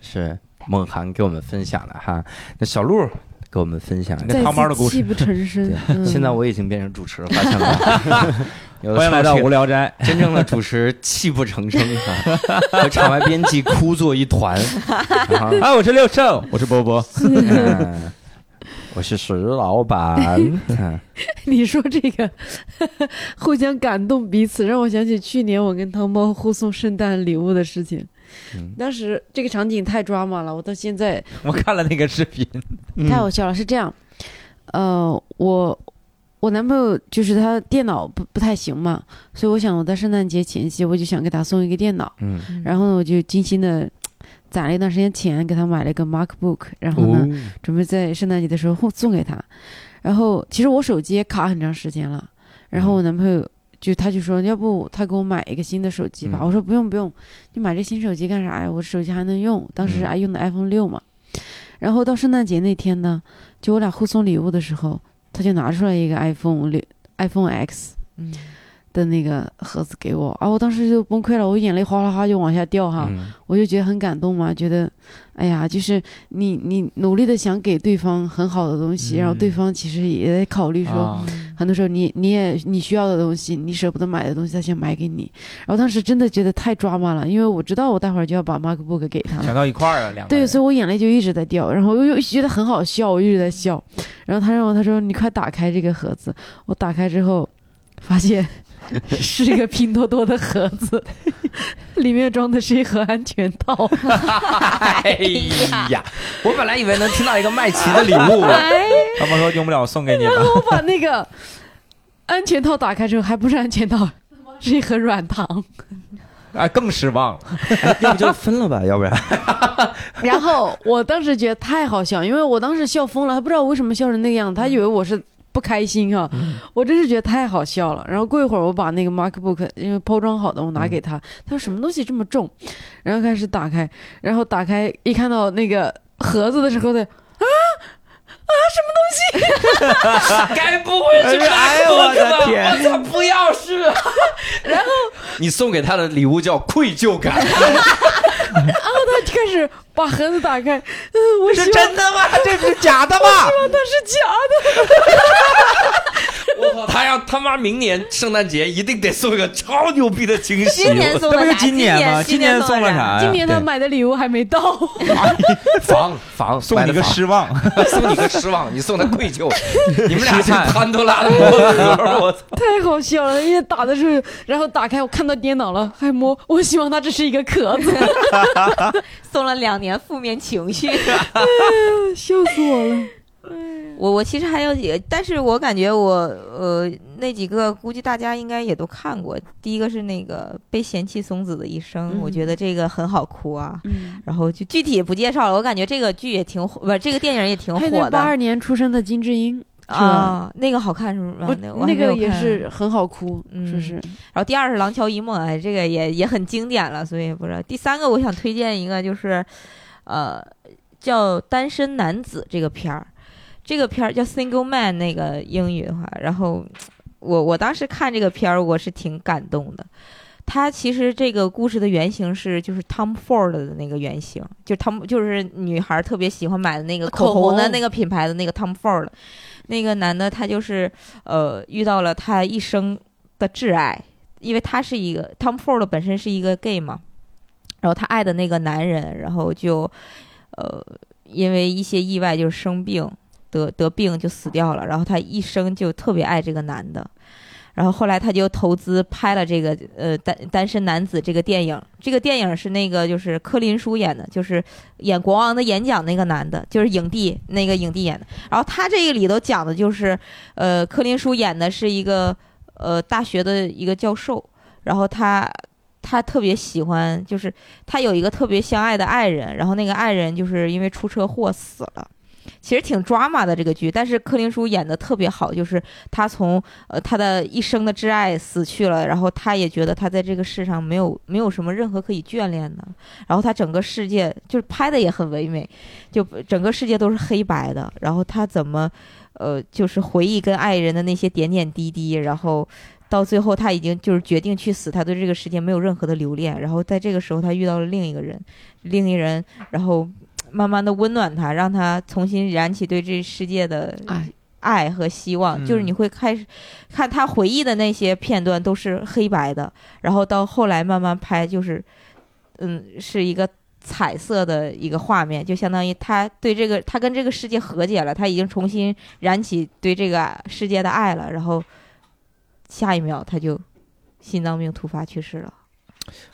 [SPEAKER 3] 是梦涵给我们分享了哈。那小鹿给我们分享
[SPEAKER 4] 一个汤包的故事
[SPEAKER 2] 泣不成声。嗯
[SPEAKER 3] 现在我已经变成主持了，发现了。
[SPEAKER 4] 欢迎来到无聊斋，
[SPEAKER 3] 真正的主持泣不成声啊，和场外编辑哭作一团。啊
[SPEAKER 4] 哎，我是六兽，我是波波，
[SPEAKER 3] 嗯我是石老板。嗯
[SPEAKER 2] 你说这个互相感动彼此，让我想起去年我跟汤包互送圣诞礼物的事情。
[SPEAKER 3] 嗯。
[SPEAKER 2] 当时这个场景太抓马了，我到现在
[SPEAKER 4] 我看了那个视频，
[SPEAKER 2] 太好笑了。是这样，呃，我我男朋友就是他电脑不不太行嘛，所以我想我在圣诞节前夕我就想给他送一个电脑，
[SPEAKER 3] 嗯，
[SPEAKER 2] 然后呢我就精心的 攒了一段时间钱给他买了一个 MacBook，然后呢、
[SPEAKER 3] 哦。
[SPEAKER 2] 准备在圣诞节的时候送给他。然后其实我手机也卡很长时间了，然后我男朋友就他就说要不他给我买一个新的手机吧，
[SPEAKER 3] 嗯。
[SPEAKER 2] 我说不用不用，你买这新手机干啥呀？我手机还能用，当时
[SPEAKER 3] 嗯。
[SPEAKER 2] 还用的 iPhone 六嘛。然后到圣诞节那天呢，就我俩互送礼物的时候，他就拿出来一个 iPhone 六 iPhone X
[SPEAKER 5] 嗯
[SPEAKER 2] 的那个盒子给我啊，我当时就崩溃了，我眼泪哗啦哗就往下掉哈。
[SPEAKER 3] 嗯
[SPEAKER 2] 我就觉得很感动嘛，觉得，哎呀，就是你你努力的想给对方很好的东西，然后对
[SPEAKER 3] 嗯
[SPEAKER 2] 方其实也在考虑说，
[SPEAKER 4] 啊
[SPEAKER 2] 很多时候你你也你需要的东西，你舍不得买的东西，他想买给你。然后当时真的觉得太抓马了，因为我知道我待会儿就要把 MacBook 给他了。
[SPEAKER 4] 想到一块儿了，两个
[SPEAKER 2] 对，所以我眼泪就一直在掉，然后我又觉得很好笑，我一直在笑。然后他让我，他说你快打开这个盒子。我打开之后，发现 是一个拼多多的盒子，里面装的是一盒安全套。
[SPEAKER 3] 哎呀，我本来以为能听到一个麦琪的礼物，
[SPEAKER 2] 哎，
[SPEAKER 4] 他们说用不了，送给你吧。
[SPEAKER 2] 我把那个安全套打开之后，还不是安全套，是一盒软糖。
[SPEAKER 4] 哎，更失望了。
[SPEAKER 3] 要不就分了吧，要不然。
[SPEAKER 2] 然后我当时觉得太好笑，因为我当时笑疯了，还不知道我为什么笑成那个样子，他以为我是。不开心啊！我真是觉得太好笑了。然后过一会儿，我把那个 MacBook 因为包装好的，我拿给他，他说什么东西这么重？然后开始打开，然后打开一看到那个盒子的时候的啊啊什么东西？
[SPEAKER 3] 该不会是
[SPEAKER 4] 哎呦我的天
[SPEAKER 3] 我操，不要是。然后你送给他的礼物叫愧疚感，
[SPEAKER 2] 开始把盒子打开，嗯，我
[SPEAKER 4] 是真的吗？这是假的吗？
[SPEAKER 2] 希望它是假的。
[SPEAKER 3] 他要他妈明年圣诞节一定得送一个超牛逼的惊喜。
[SPEAKER 5] 今年送
[SPEAKER 4] 这不是？今年吗？
[SPEAKER 5] 今
[SPEAKER 4] 年送了
[SPEAKER 5] 啥？
[SPEAKER 2] 今年他买的礼物还没到，
[SPEAKER 3] 房房
[SPEAKER 4] 送你个
[SPEAKER 3] 失，
[SPEAKER 4] 望。
[SPEAKER 3] 送你个失望，你送他愧疚。你们俩是潘多拉的魔盒，我操！
[SPEAKER 2] 太好笑了。因为打的时候，然后打开我看到电脑了，还摸。我希望它只是一个壳子，
[SPEAKER 5] 送了两年负面情绪。
[SPEAKER 2] 笑死我了。
[SPEAKER 5] 我我其实还有几个，但是我感觉我呃那几个估计大家应该也都看过。第一个是那个被嫌弃松子的一生，
[SPEAKER 2] 嗯
[SPEAKER 5] 我觉得这个很好哭啊。
[SPEAKER 2] 嗯，
[SPEAKER 5] 然后就具体不介绍了，我感觉这个剧也挺火，不，这个电影也挺火的
[SPEAKER 2] 八二年出生的金智英，
[SPEAKER 5] 啊。那个好看是吧？
[SPEAKER 2] 我
[SPEAKER 5] 那
[SPEAKER 2] 个也是很好哭，
[SPEAKER 5] 嗯
[SPEAKER 2] 是不是？
[SPEAKER 5] 然后第二是《廊桥遗梦》，哎，这个也也很经典了，所以不知道。第三个我想推荐一个，就是，呃，叫《单身男子》这个片儿，这个片儿叫《Single Man》，那个英语的话，然后我我当时看这个片儿，我是挺感动的。他其实这个故事的原型是就是 Tom Ford 的那个原型，就 Tom 就是女孩特别喜欢买的那个口
[SPEAKER 2] 红
[SPEAKER 5] 的那个品牌的那个 Tom Ford，那个男的他就是呃遇到了他一生的挚爱，因为他是一个 Tom Ford 本身是一个 gay 嘛，然后他爱的那个男人，然后就呃因为一些意外就是生病得得病就死掉了，然后他一生就特别爱这个男的。然后后来他就投资拍了这个呃单单身男子这个电影，这个电影是那个就是柯林叔演的，就是演国王的演讲那个男的，就是影帝那个影帝演的。然后他这个里头讲的就是，呃，柯林叔演的是一个呃大学的一个教授，然后他他特别喜欢，就是他有一个特别相爱的爱人，然后那个爱人就是因为出车祸死了。其实挺 drama 的这个剧，但是柯林叔演的特别好，就是他从呃他的一生的挚爱死去了，然后他也觉得他在这个世上没有没有什么任何可以眷恋的，然后他整个世界就是拍的也很唯美，就整个世界都是黑白的，然后他怎么呃就是回忆跟爱人的那些点点滴滴，然后。到最后，他已经就是决定去死，他对这个世界没有任何的留恋。然后在这个时候，他遇到了另一个人，另一人，然后慢慢的温暖他，让他重新燃起对这世界的
[SPEAKER 2] 爱
[SPEAKER 5] 爱和希望。
[SPEAKER 4] 嗯
[SPEAKER 5] 就是你会开始看他回忆的那些片段都是黑白的，然后到后来慢慢拍，就是嗯，是一个彩色的一个画面，就相当于他对这个他跟这个世界和解了，他已经重新燃起对这个世界的爱了，然后下一秒他就心脏病突发去世了。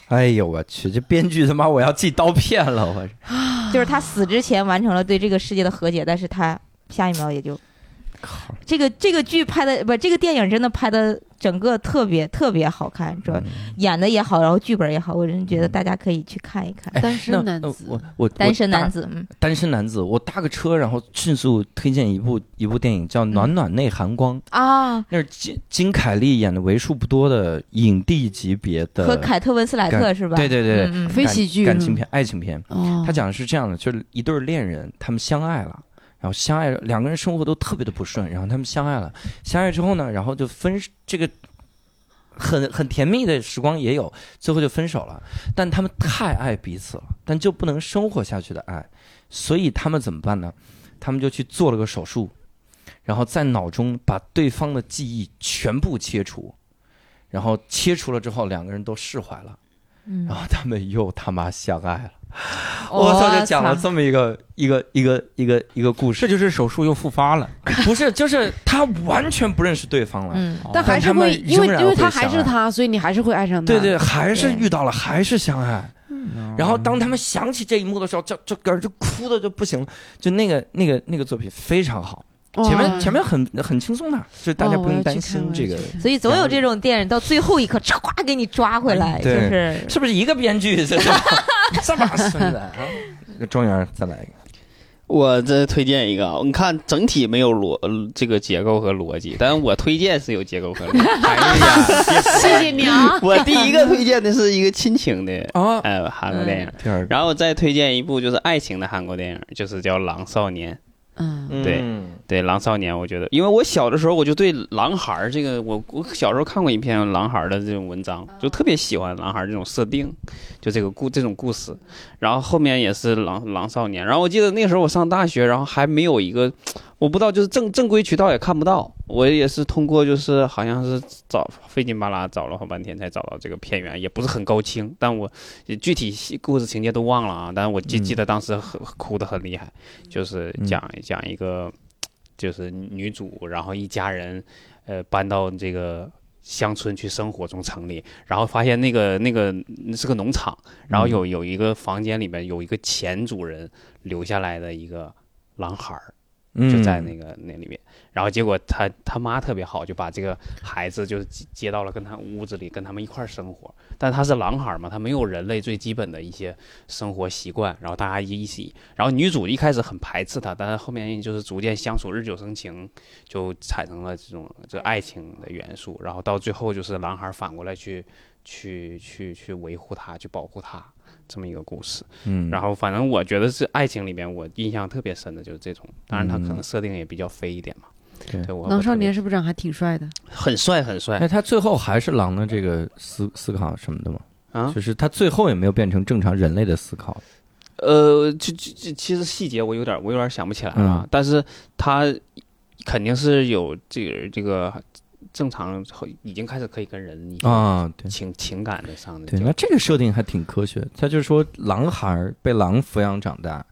[SPEAKER 3] 哎呦我去，这编剧他妈我要寄刀片了，我
[SPEAKER 5] 就是他死之前完成了对这个世界的和解，但是他下一秒也就，这个这个剧拍的不，这个电影真的拍的整个特别特别好看，主要演的也好，然后剧本也好，我真觉得大家可以去看一看。
[SPEAKER 2] 单身男子，
[SPEAKER 3] 我我
[SPEAKER 5] 单身男
[SPEAKER 3] 子，
[SPEAKER 5] 嗯，
[SPEAKER 3] 单身男子，我搭个车，然后迅速推荐一部一部电影叫《暖暖内含光》，
[SPEAKER 5] 啊，
[SPEAKER 3] 那是金金凯利演的为数不多的影帝级别的
[SPEAKER 5] 和凯特温斯莱特是吧？
[SPEAKER 3] 对对对
[SPEAKER 2] 非喜剧。
[SPEAKER 3] 感情片、爱情片。
[SPEAKER 2] 哦，
[SPEAKER 3] 他讲的是这样的，就是一对恋人，他们相爱了，然后相爱了，两个人生活都特别的不顺，然后他们相爱了，相爱之后呢，然后就分这个很很甜蜜的时光也有，最后就分手了。但他们太爱彼此了，但就不能生活下去的爱，所以他们怎么办呢？他们就去做了个手术，然后在脑中把对方的记忆全部切除，然后切除了之后，两个人都释怀了，
[SPEAKER 5] 嗯
[SPEAKER 3] 然后他们又他妈相爱了。
[SPEAKER 5] 我
[SPEAKER 3] 我操，就讲了这么一个一个一个一个一个故事，
[SPEAKER 4] 这就是手术又复发了。
[SPEAKER 3] 不是就是他完全不认识对方了，
[SPEAKER 5] 嗯，
[SPEAKER 2] 但还是
[SPEAKER 3] 他们
[SPEAKER 2] 会，因为因为他还是他，所以你还是会爱上他。
[SPEAKER 3] 对对，还是遇到了，还是相爱。
[SPEAKER 4] 嗯。
[SPEAKER 3] 然后当他们想起这一幕的时候，就就感觉就哭的就不行了，就那个那个那个作品非常好，
[SPEAKER 2] 哇
[SPEAKER 3] 前面前面很很轻松的，就是大家不用担心这个
[SPEAKER 5] 所以总有这种电影到最后一刻，唰给你抓回来，就是。
[SPEAKER 3] 是不是一个编剧？这这这把孙子啊！庄园再来一个，
[SPEAKER 6] 我这推荐一个啊，你看整体没有逻呃这个结构和逻辑，但是我推荐是有结构和逻辑。哎呀，
[SPEAKER 2] 谢谢你啊。
[SPEAKER 6] 我第一个推荐的是一个亲情的
[SPEAKER 3] 啊
[SPEAKER 6] 呃韩国电影，
[SPEAKER 3] 第二个，
[SPEAKER 6] 然后再推荐一部就是爱情的韩国电影，就是叫《狼少年》。
[SPEAKER 2] 嗯，
[SPEAKER 6] 对
[SPEAKER 3] 嗯
[SPEAKER 6] 对，狼少年，我觉得，因为我小的时候我就对狼孩儿这个，我我小时候看过一篇狼孩儿的这种文章，就特别喜欢狼孩儿这种设定，就这个故这种故事。然后后面也是狼狼少年，然后我记得那时候我上大学，然后还没有一个，我不知道就是正正规渠道也看不到，我也是通过就是好像是找费劲巴拉找了好半天才找到这个片源，也不是很高清，但我具体细故事情节都忘了啊，但是我记
[SPEAKER 3] 嗯。
[SPEAKER 6] 记得当时很哭得很厉害，就是讲讲一个。就是女主，然后一家人，呃，搬到这个乡村去生活，从城里，然后发现那个那个是个农场，然后有有一个房间里面有一个前主人留下来的一个狼孩儿，就在那个那里面，然后结果他他妈特别好，就把这个孩子就接接到了跟他屋子里，跟他们一块儿生活。但他是狼孩儿嘛，他没有人类最基本的一些生活习惯，然后大家一起，然后女主一开始很排斥他，但是后面就是逐渐相处，日久生情，就产生了这种这爱情的元素，然后到最后就是狼孩儿反过来去去去去维护他，去保护他。这么一个故事。
[SPEAKER 3] 嗯，
[SPEAKER 6] 然后反正我觉得是爱情里面我印象特别深的就是这种，当然他可
[SPEAKER 3] 嗯
[SPEAKER 6] 能设定也比较飞一点嘛。
[SPEAKER 3] 对
[SPEAKER 6] 对我
[SPEAKER 2] 狼少年是不是长还挺帅的？
[SPEAKER 6] 很帅很帅
[SPEAKER 3] 哎，他最后还是狼的这个思思考什么的吗？
[SPEAKER 6] 啊。
[SPEAKER 3] 就是他最后也没有变成正常人类的思考。
[SPEAKER 6] 呃，就就就其实细节我有点我有点想不起来了，
[SPEAKER 3] 嗯
[SPEAKER 6] 但是他肯定是有这个这个正常已经开始可以跟人
[SPEAKER 3] 啊，对
[SPEAKER 6] 情情感的上的
[SPEAKER 3] 对，那这个设定还挺科学。他就是说，狼孩儿被狼抚养长大，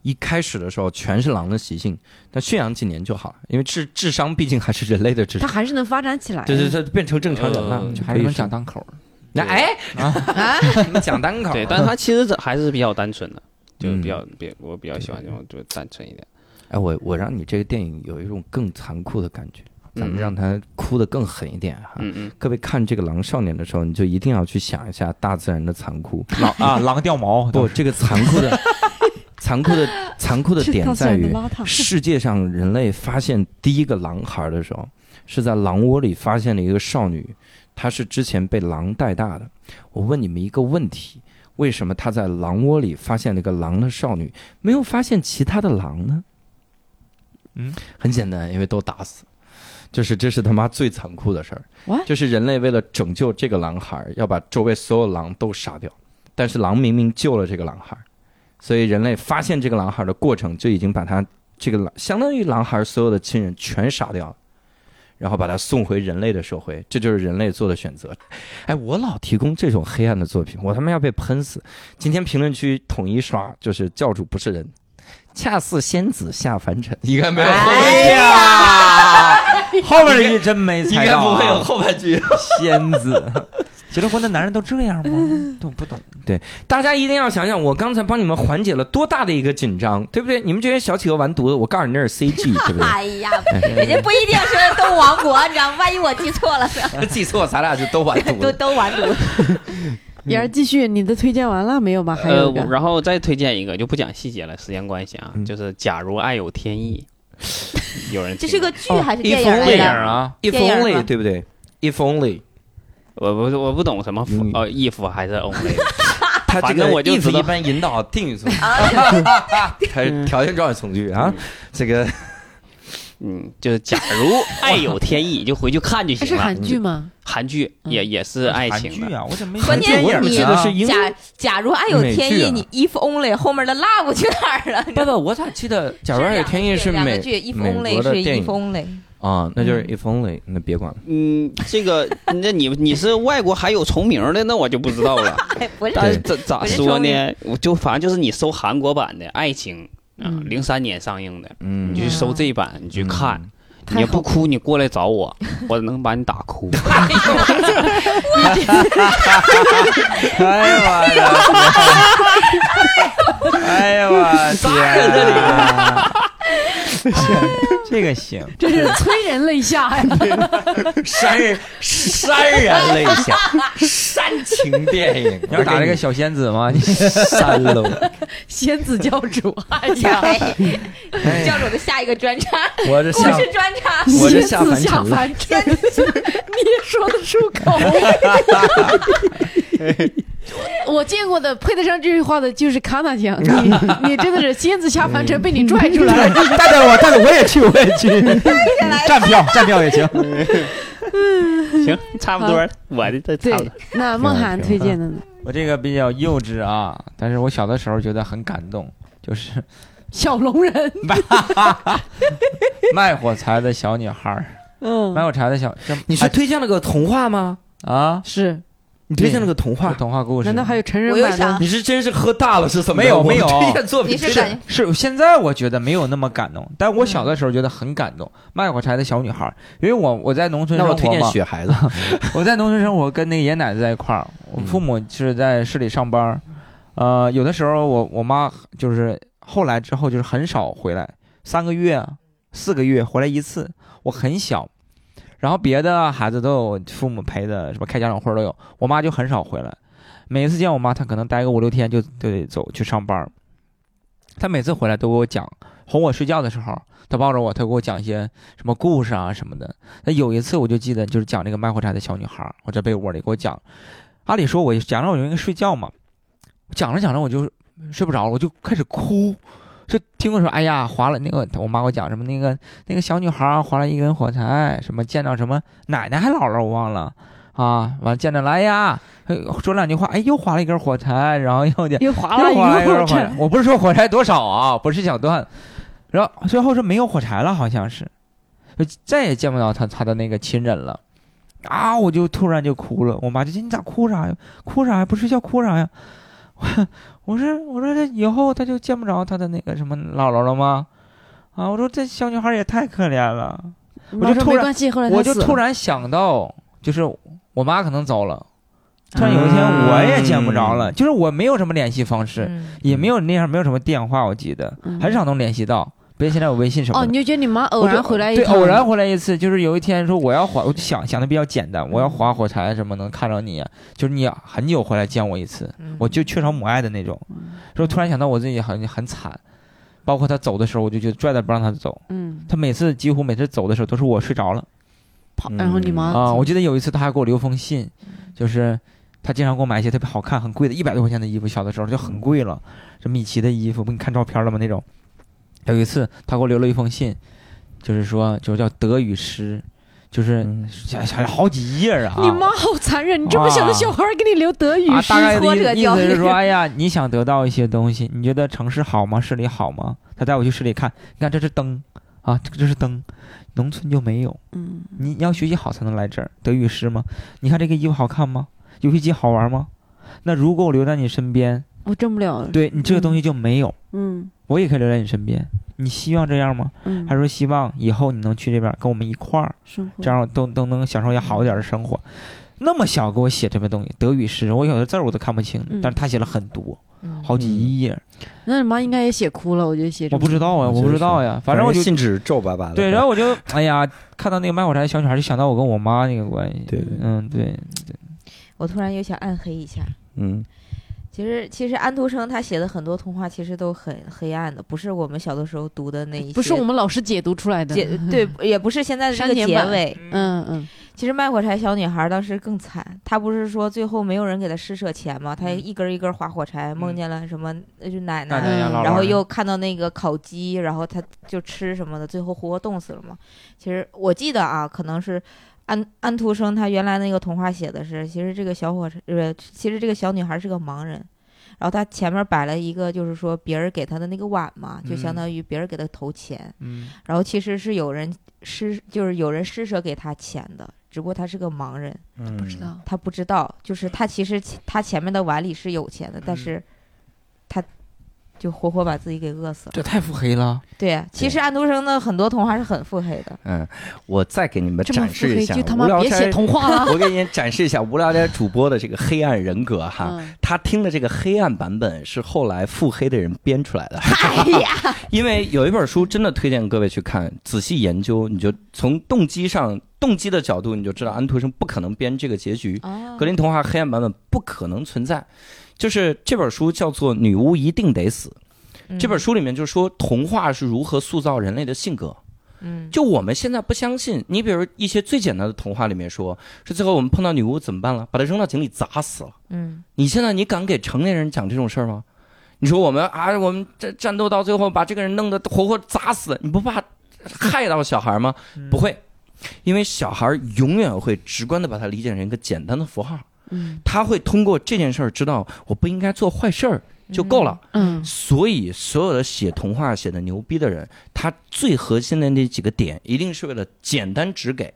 [SPEAKER 3] 一开始的时候全是狼的习性，但驯养几年就好了，因为智智商毕竟还是人类的智商。
[SPEAKER 2] 他还是能发展起来。
[SPEAKER 3] 对对，对，变成正常人了，
[SPEAKER 6] 呃
[SPEAKER 3] 就
[SPEAKER 4] 还是能讲。单口儿。
[SPEAKER 3] 那哎，
[SPEAKER 2] 啊，
[SPEAKER 3] 你们讲单口，
[SPEAKER 6] 对，但是他其实这还是比较单纯的，就
[SPEAKER 3] 嗯
[SPEAKER 6] 比较比我比较喜欢这种就单纯一点。
[SPEAKER 3] 哎，我我让你这个电影有一种更残酷的感觉，咱们
[SPEAKER 6] 嗯
[SPEAKER 3] 让他哭得更狠一点哈。
[SPEAKER 6] 嗯嗯，
[SPEAKER 3] 各位看这个《狼少年》的时候，你就一定要去想一下大自然的残酷。
[SPEAKER 4] 狼啊，狼掉毛
[SPEAKER 3] 不，这个残酷的、残酷的、残酷的点在于，世界上人类发现第一个狼孩的时候，是在狼窝里发现了一个少女，她是之前被狼带大的。我问你们一个问题：为什么她在狼窝里发现了一个狼的少女，没有发现其他的狼呢？
[SPEAKER 4] 嗯，
[SPEAKER 3] 很简单，因为都打死。就是这是他妈最残酷的事儿？就是人类为了拯救这个狼孩，要把周围所有狼都杀掉，但是狼明明救了这个狼孩，所以人类发现这个狼孩的过程就已经把他这个狼相当于狼孩所有的亲人全杀掉了，然后把他送回人类的社会，这就是人类做的选择。哎，我老提供这种黑暗的作品，我他妈要被喷死！今天评论区统一刷，就是教主不是人，恰似仙子下凡尘。你看没有？
[SPEAKER 4] 哎呀，后面一句真没
[SPEAKER 3] 应
[SPEAKER 4] 猜到、
[SPEAKER 3] 该不会有
[SPEAKER 4] 啊。
[SPEAKER 3] 后半句。
[SPEAKER 4] 仙子，结了婚的男人都这样吗？懂不懂。
[SPEAKER 3] 对大家一定要想想，我刚才帮你们缓解了多大的一个紧张，对不对？你们这些小企鹅完犊子，我告诉你那是 CG，对不对？
[SPEAKER 5] 哎呀，人家不一定是都亡国，你知道吗？万一我记错了呢？
[SPEAKER 3] 记错，咱俩就都完犊子。
[SPEAKER 5] 都都完犊。
[SPEAKER 2] 妍儿继续，你的推荐完了没有吧？还
[SPEAKER 6] 呃，然后再推荐一个，就不讲细节了，时间关系啊，
[SPEAKER 3] 嗯
[SPEAKER 6] 就是假如爱有天意，有人
[SPEAKER 5] 这是个剧还是电影
[SPEAKER 3] 哦
[SPEAKER 4] 电影
[SPEAKER 5] 来着？
[SPEAKER 4] 啊
[SPEAKER 3] ，If
[SPEAKER 5] 电影
[SPEAKER 3] only，对不对？If only，
[SPEAKER 6] 我不我不懂什么
[SPEAKER 3] 英语
[SPEAKER 6] 呃 if 还是 only，
[SPEAKER 3] 他这个
[SPEAKER 6] 反正我就
[SPEAKER 3] if
[SPEAKER 6] 知道
[SPEAKER 3] 一般引导定语从句，还是条件状语从句啊？这个
[SPEAKER 6] 嗯，就是假如 爱有天意，就回去看就行了。
[SPEAKER 2] 是韩剧吗？
[SPEAKER 6] 韩剧也也是爱情的，
[SPEAKER 4] 韩剧啊，我怎么没
[SPEAKER 5] 关键
[SPEAKER 3] 我怎么记得是英
[SPEAKER 5] 假假如爱有天意，你 if only 后面的 love 去哪儿了？
[SPEAKER 3] 不不，我咋记得《假如爱有天意》是美
[SPEAKER 5] 剧，if
[SPEAKER 3] 美
[SPEAKER 5] only
[SPEAKER 3] 国的
[SPEAKER 5] 是
[SPEAKER 3] 电
[SPEAKER 5] if
[SPEAKER 3] 影
[SPEAKER 5] only。
[SPEAKER 3] 啊？那就是 If only，那别管了。
[SPEAKER 6] 嗯，这个 那你你是外国还有重名的，那我就不知道了。
[SPEAKER 5] 哎，不是，
[SPEAKER 6] 但是咋
[SPEAKER 5] 咋
[SPEAKER 6] 说呢？我就反正就是你搜韩国版的《爱情》啊，
[SPEAKER 2] 嗯
[SPEAKER 6] 零三年上映的，
[SPEAKER 3] 嗯
[SPEAKER 6] 你去搜这版，你去看。
[SPEAKER 3] 嗯
[SPEAKER 6] 你要不哭，你过来找我，我能把你打哭。
[SPEAKER 4] 哎呀我的天！哎呀我天！这个行，
[SPEAKER 2] 这是催人泪下呀！
[SPEAKER 3] 潸人潸然泪下，煽情电影。
[SPEAKER 4] 你要打这个小仙子吗？你
[SPEAKER 3] 删了我，
[SPEAKER 2] 仙子教主，哎呀，
[SPEAKER 3] 哎
[SPEAKER 5] 教主的下一个专场，
[SPEAKER 3] 我这下
[SPEAKER 2] 仙子下
[SPEAKER 3] 下凡尘了。
[SPEAKER 2] 你也说得出口？我见过的配得上这句话的就是卡纳酱，你你真的是仙子下凡尘被你拽出来了。
[SPEAKER 7] 带着我，带着我也去，我也去。
[SPEAKER 4] 站票，站票也行。
[SPEAKER 6] 行，差不多，我的这差不多。，
[SPEAKER 2] 那梦涵推荐的呢？
[SPEAKER 4] 我这个比较幼稚啊，但是我小的时候觉得很感动，就是
[SPEAKER 2] 小龙人，
[SPEAKER 4] 卖火柴的小女孩儿，卖
[SPEAKER 2] 嗯，
[SPEAKER 4] 火柴的小，这
[SPEAKER 3] 你是推荐了个童话吗？
[SPEAKER 4] 啊？
[SPEAKER 2] 是，
[SPEAKER 3] 你推荐了个童话？
[SPEAKER 4] 童话故事？
[SPEAKER 2] 难道还有成人版的？
[SPEAKER 3] 你是真是喝大了是怎么着？
[SPEAKER 4] 没有没有
[SPEAKER 3] 推荐作品
[SPEAKER 5] 是感
[SPEAKER 4] 是现在我觉得没有那么感动，但我小的时候觉得很感动。卖火柴的小女孩儿，因为我我在农村
[SPEAKER 3] 那
[SPEAKER 4] 生活嘛，
[SPEAKER 3] 我推荐雪孩子。
[SPEAKER 4] 我在农村生活，跟那个爷爷奶奶在一块儿，我
[SPEAKER 3] 嗯
[SPEAKER 4] 父母是在市里上班儿，呃，有的时候我我妈就是后来之后就是很少回来，三个月、四个月回来一次，我很小，然后别的孩子都有父母陪的，什么开家长会都有，我妈就很少回来，每次见我妈，她可能待个五六天就就得走去上班，她每次回来都给我讲，哄我睡觉的时候，她抱着我，她给我讲一些什么故事啊什么的。那有一次我就记得，就是讲这个卖火柴的小女孩，我在被窝里给我讲。按理说我讲着我应该睡觉嘛，讲着讲着我就睡不着了，我就开始哭。就听我说，哎呀，划了那个，我妈给我讲什么那个那个小女孩划了一根火柴，什么见到什么奶奶还姥姥我忘了啊，完见着了，哎呀，哎说两句话，哎又划了一根火柴，然后又点
[SPEAKER 2] 又划了
[SPEAKER 4] 划了一根火柴
[SPEAKER 2] 柴，，
[SPEAKER 4] 我不是说火柴多少啊，不是想断，然后最后是没有火柴了，好像是，就再也见不到他他的那个亲人了。啊！我就突然就哭了，我妈就说：“你咋哭啥呀？哭啥呀？不睡觉哭啥呀？”我 我说我说这以后他就见不着他的那个什么姥姥了吗？啊！我说这小女孩也太可怜了。
[SPEAKER 2] 我
[SPEAKER 4] 就突然我就突然想到，就是我妈可能走了，突然有一天我也见不着了，就是我没有什么联系方式，
[SPEAKER 5] 嗯
[SPEAKER 4] 也没有那样没有什么电话，我记得
[SPEAKER 2] 嗯
[SPEAKER 4] 很少能联系到。别现在有微信什么
[SPEAKER 2] 哦，
[SPEAKER 4] 的。
[SPEAKER 2] 你就觉得你妈偶然回来一
[SPEAKER 4] 对，偶然回来一次，就是有一天说我要划，我就想想的比较简单，我要划火柴什么能看着你，就是你很久回来见我一次，
[SPEAKER 5] 嗯
[SPEAKER 4] 我就缺少母爱的那种。说突然想到我自己很很惨，包括他走的时候，我就觉得拽着不让他走。
[SPEAKER 2] 嗯，
[SPEAKER 4] 他每次几乎每次走的时候都是我睡着了
[SPEAKER 2] 跑，然后你妈
[SPEAKER 4] 啊、我记得有一次他还给我留封信，就是他经常给我买一些特别好看、很贵的，一百多块钱的衣服，小的时候就很贵了，这米奇的衣服，不给你看照片了吗？那种。有一次他给我留了一封信，就是说就是叫德语诗，就是
[SPEAKER 3] 嗯
[SPEAKER 4] 写写了好几页啊。
[SPEAKER 2] 你妈好残忍，你这么小的小孩给你留德语
[SPEAKER 4] 啊，
[SPEAKER 2] 诗
[SPEAKER 4] 大概的
[SPEAKER 5] 挫
[SPEAKER 4] 意意
[SPEAKER 5] 折教育
[SPEAKER 4] 思是说，哎呀，你想得到一些东西，你觉得城市好吗？市里好吗？他带我去市里看，你看这是灯啊，这个这是灯，农村就没有。
[SPEAKER 2] 嗯，
[SPEAKER 4] 你你要学习好才能来这儿，德语诗吗？你看这个衣服好看吗？游戏机好玩吗？那如果我留在你身边，
[SPEAKER 2] 我挣不了。
[SPEAKER 4] 对你这个东西就没有，
[SPEAKER 2] 嗯
[SPEAKER 4] 我也可以留在你身边。你希望这样吗？
[SPEAKER 2] 嗯，
[SPEAKER 4] 还是说希望以后你能去这边跟我们一块儿，
[SPEAKER 2] 生活
[SPEAKER 4] 这样都都能享受一下好一点的生活？那么小给我写这份东西，德语诗，我有的字儿我都看不清，
[SPEAKER 2] 嗯
[SPEAKER 4] 但是他写了很多，
[SPEAKER 5] 嗯
[SPEAKER 4] 好几页，
[SPEAKER 2] 那你妈应该也写哭了，我觉得写这
[SPEAKER 4] 我不知道啊，我不知道呀，反正我就
[SPEAKER 3] 信纸皱巴巴的。
[SPEAKER 4] 对，然后我就哎呀，看到那个卖火柴的小女孩，就想到我跟我妈那个关系，
[SPEAKER 3] 对对
[SPEAKER 4] 嗯，对，
[SPEAKER 5] 我突然又想暗黑一下。
[SPEAKER 3] 嗯
[SPEAKER 5] 其实，其实安徒生他写的很多童话其实都很黑暗的，不是我们小的时候读的那一些，
[SPEAKER 2] 不是我们老师解读出来的。
[SPEAKER 5] 解 对，也不是现在的这个结尾。
[SPEAKER 2] 嗯嗯
[SPEAKER 5] 其实卖火柴小女孩当时更惨，她不是说最后没有人给她施舍钱吗？她一根一根划火柴，梦见了什么？那就奶奶，然后又看到那个烤鸡，然后她就吃什么的，最后活活冻死了嘛。其实我记得啊，可能是安安徒生他原来那个童话写的是，其实这个小火柴，呃，其实这个小女孩是个盲人。然后她前面摆了一个，就是说别人给她的那个碗嘛，就相
[SPEAKER 4] 嗯
[SPEAKER 5] 当于别人给她投钱。
[SPEAKER 4] 嗯
[SPEAKER 5] 然后其实是有人施，就是有人施舍给他钱的，只不过他是个盲人，
[SPEAKER 3] 嗯，
[SPEAKER 2] 不知道。
[SPEAKER 5] 他不知道，就是他其实前他前面的碗里是有钱的，但是他就活活把自己给饿死了。
[SPEAKER 4] 这太腹黑了，
[SPEAKER 5] 对，啊其实安徒生的很多童话是很腹黑的。
[SPEAKER 3] 嗯，我再给你们展示一下，
[SPEAKER 2] 就他
[SPEAKER 3] 无聊斋
[SPEAKER 2] 妈别写童话了。
[SPEAKER 3] 我给你展示一下无聊斋主播的这个黑暗人格哈。
[SPEAKER 2] 嗯
[SPEAKER 3] 他听的这个黑暗版本是后来腹黑的人编出来的，
[SPEAKER 5] 哎呀，
[SPEAKER 3] 因为有一本书真的推荐各位去看，仔细研究，你就从动机上、动机的角度，你就知道安徒生不可能编这个结局。
[SPEAKER 5] 哦
[SPEAKER 3] 格林童话黑暗版本不可能存在，就是这本书叫做《女巫一定得死》。这本书里面就说童话是如何塑造人类的性格。
[SPEAKER 5] 嗯，
[SPEAKER 3] 就我们现在不相信，你比如一些最简单的童话里面说，说最后我们碰到女巫怎么办了？把她扔到井里砸死了。
[SPEAKER 5] 嗯
[SPEAKER 3] 你现在你敢给成年人讲这种事儿吗？你说我们啊，我们战战斗到最后把这个人弄得活活砸死，你不怕害到小孩吗？不会，因为小孩永远会直观的把它理解成一个简单的符号，
[SPEAKER 2] 嗯
[SPEAKER 3] 他会通过这件事儿知道我不应该做坏事儿就够了。
[SPEAKER 2] 嗯
[SPEAKER 3] 所以，所有的写童话写的牛逼的人，他最核心的那几个点，一定是为了简单直给，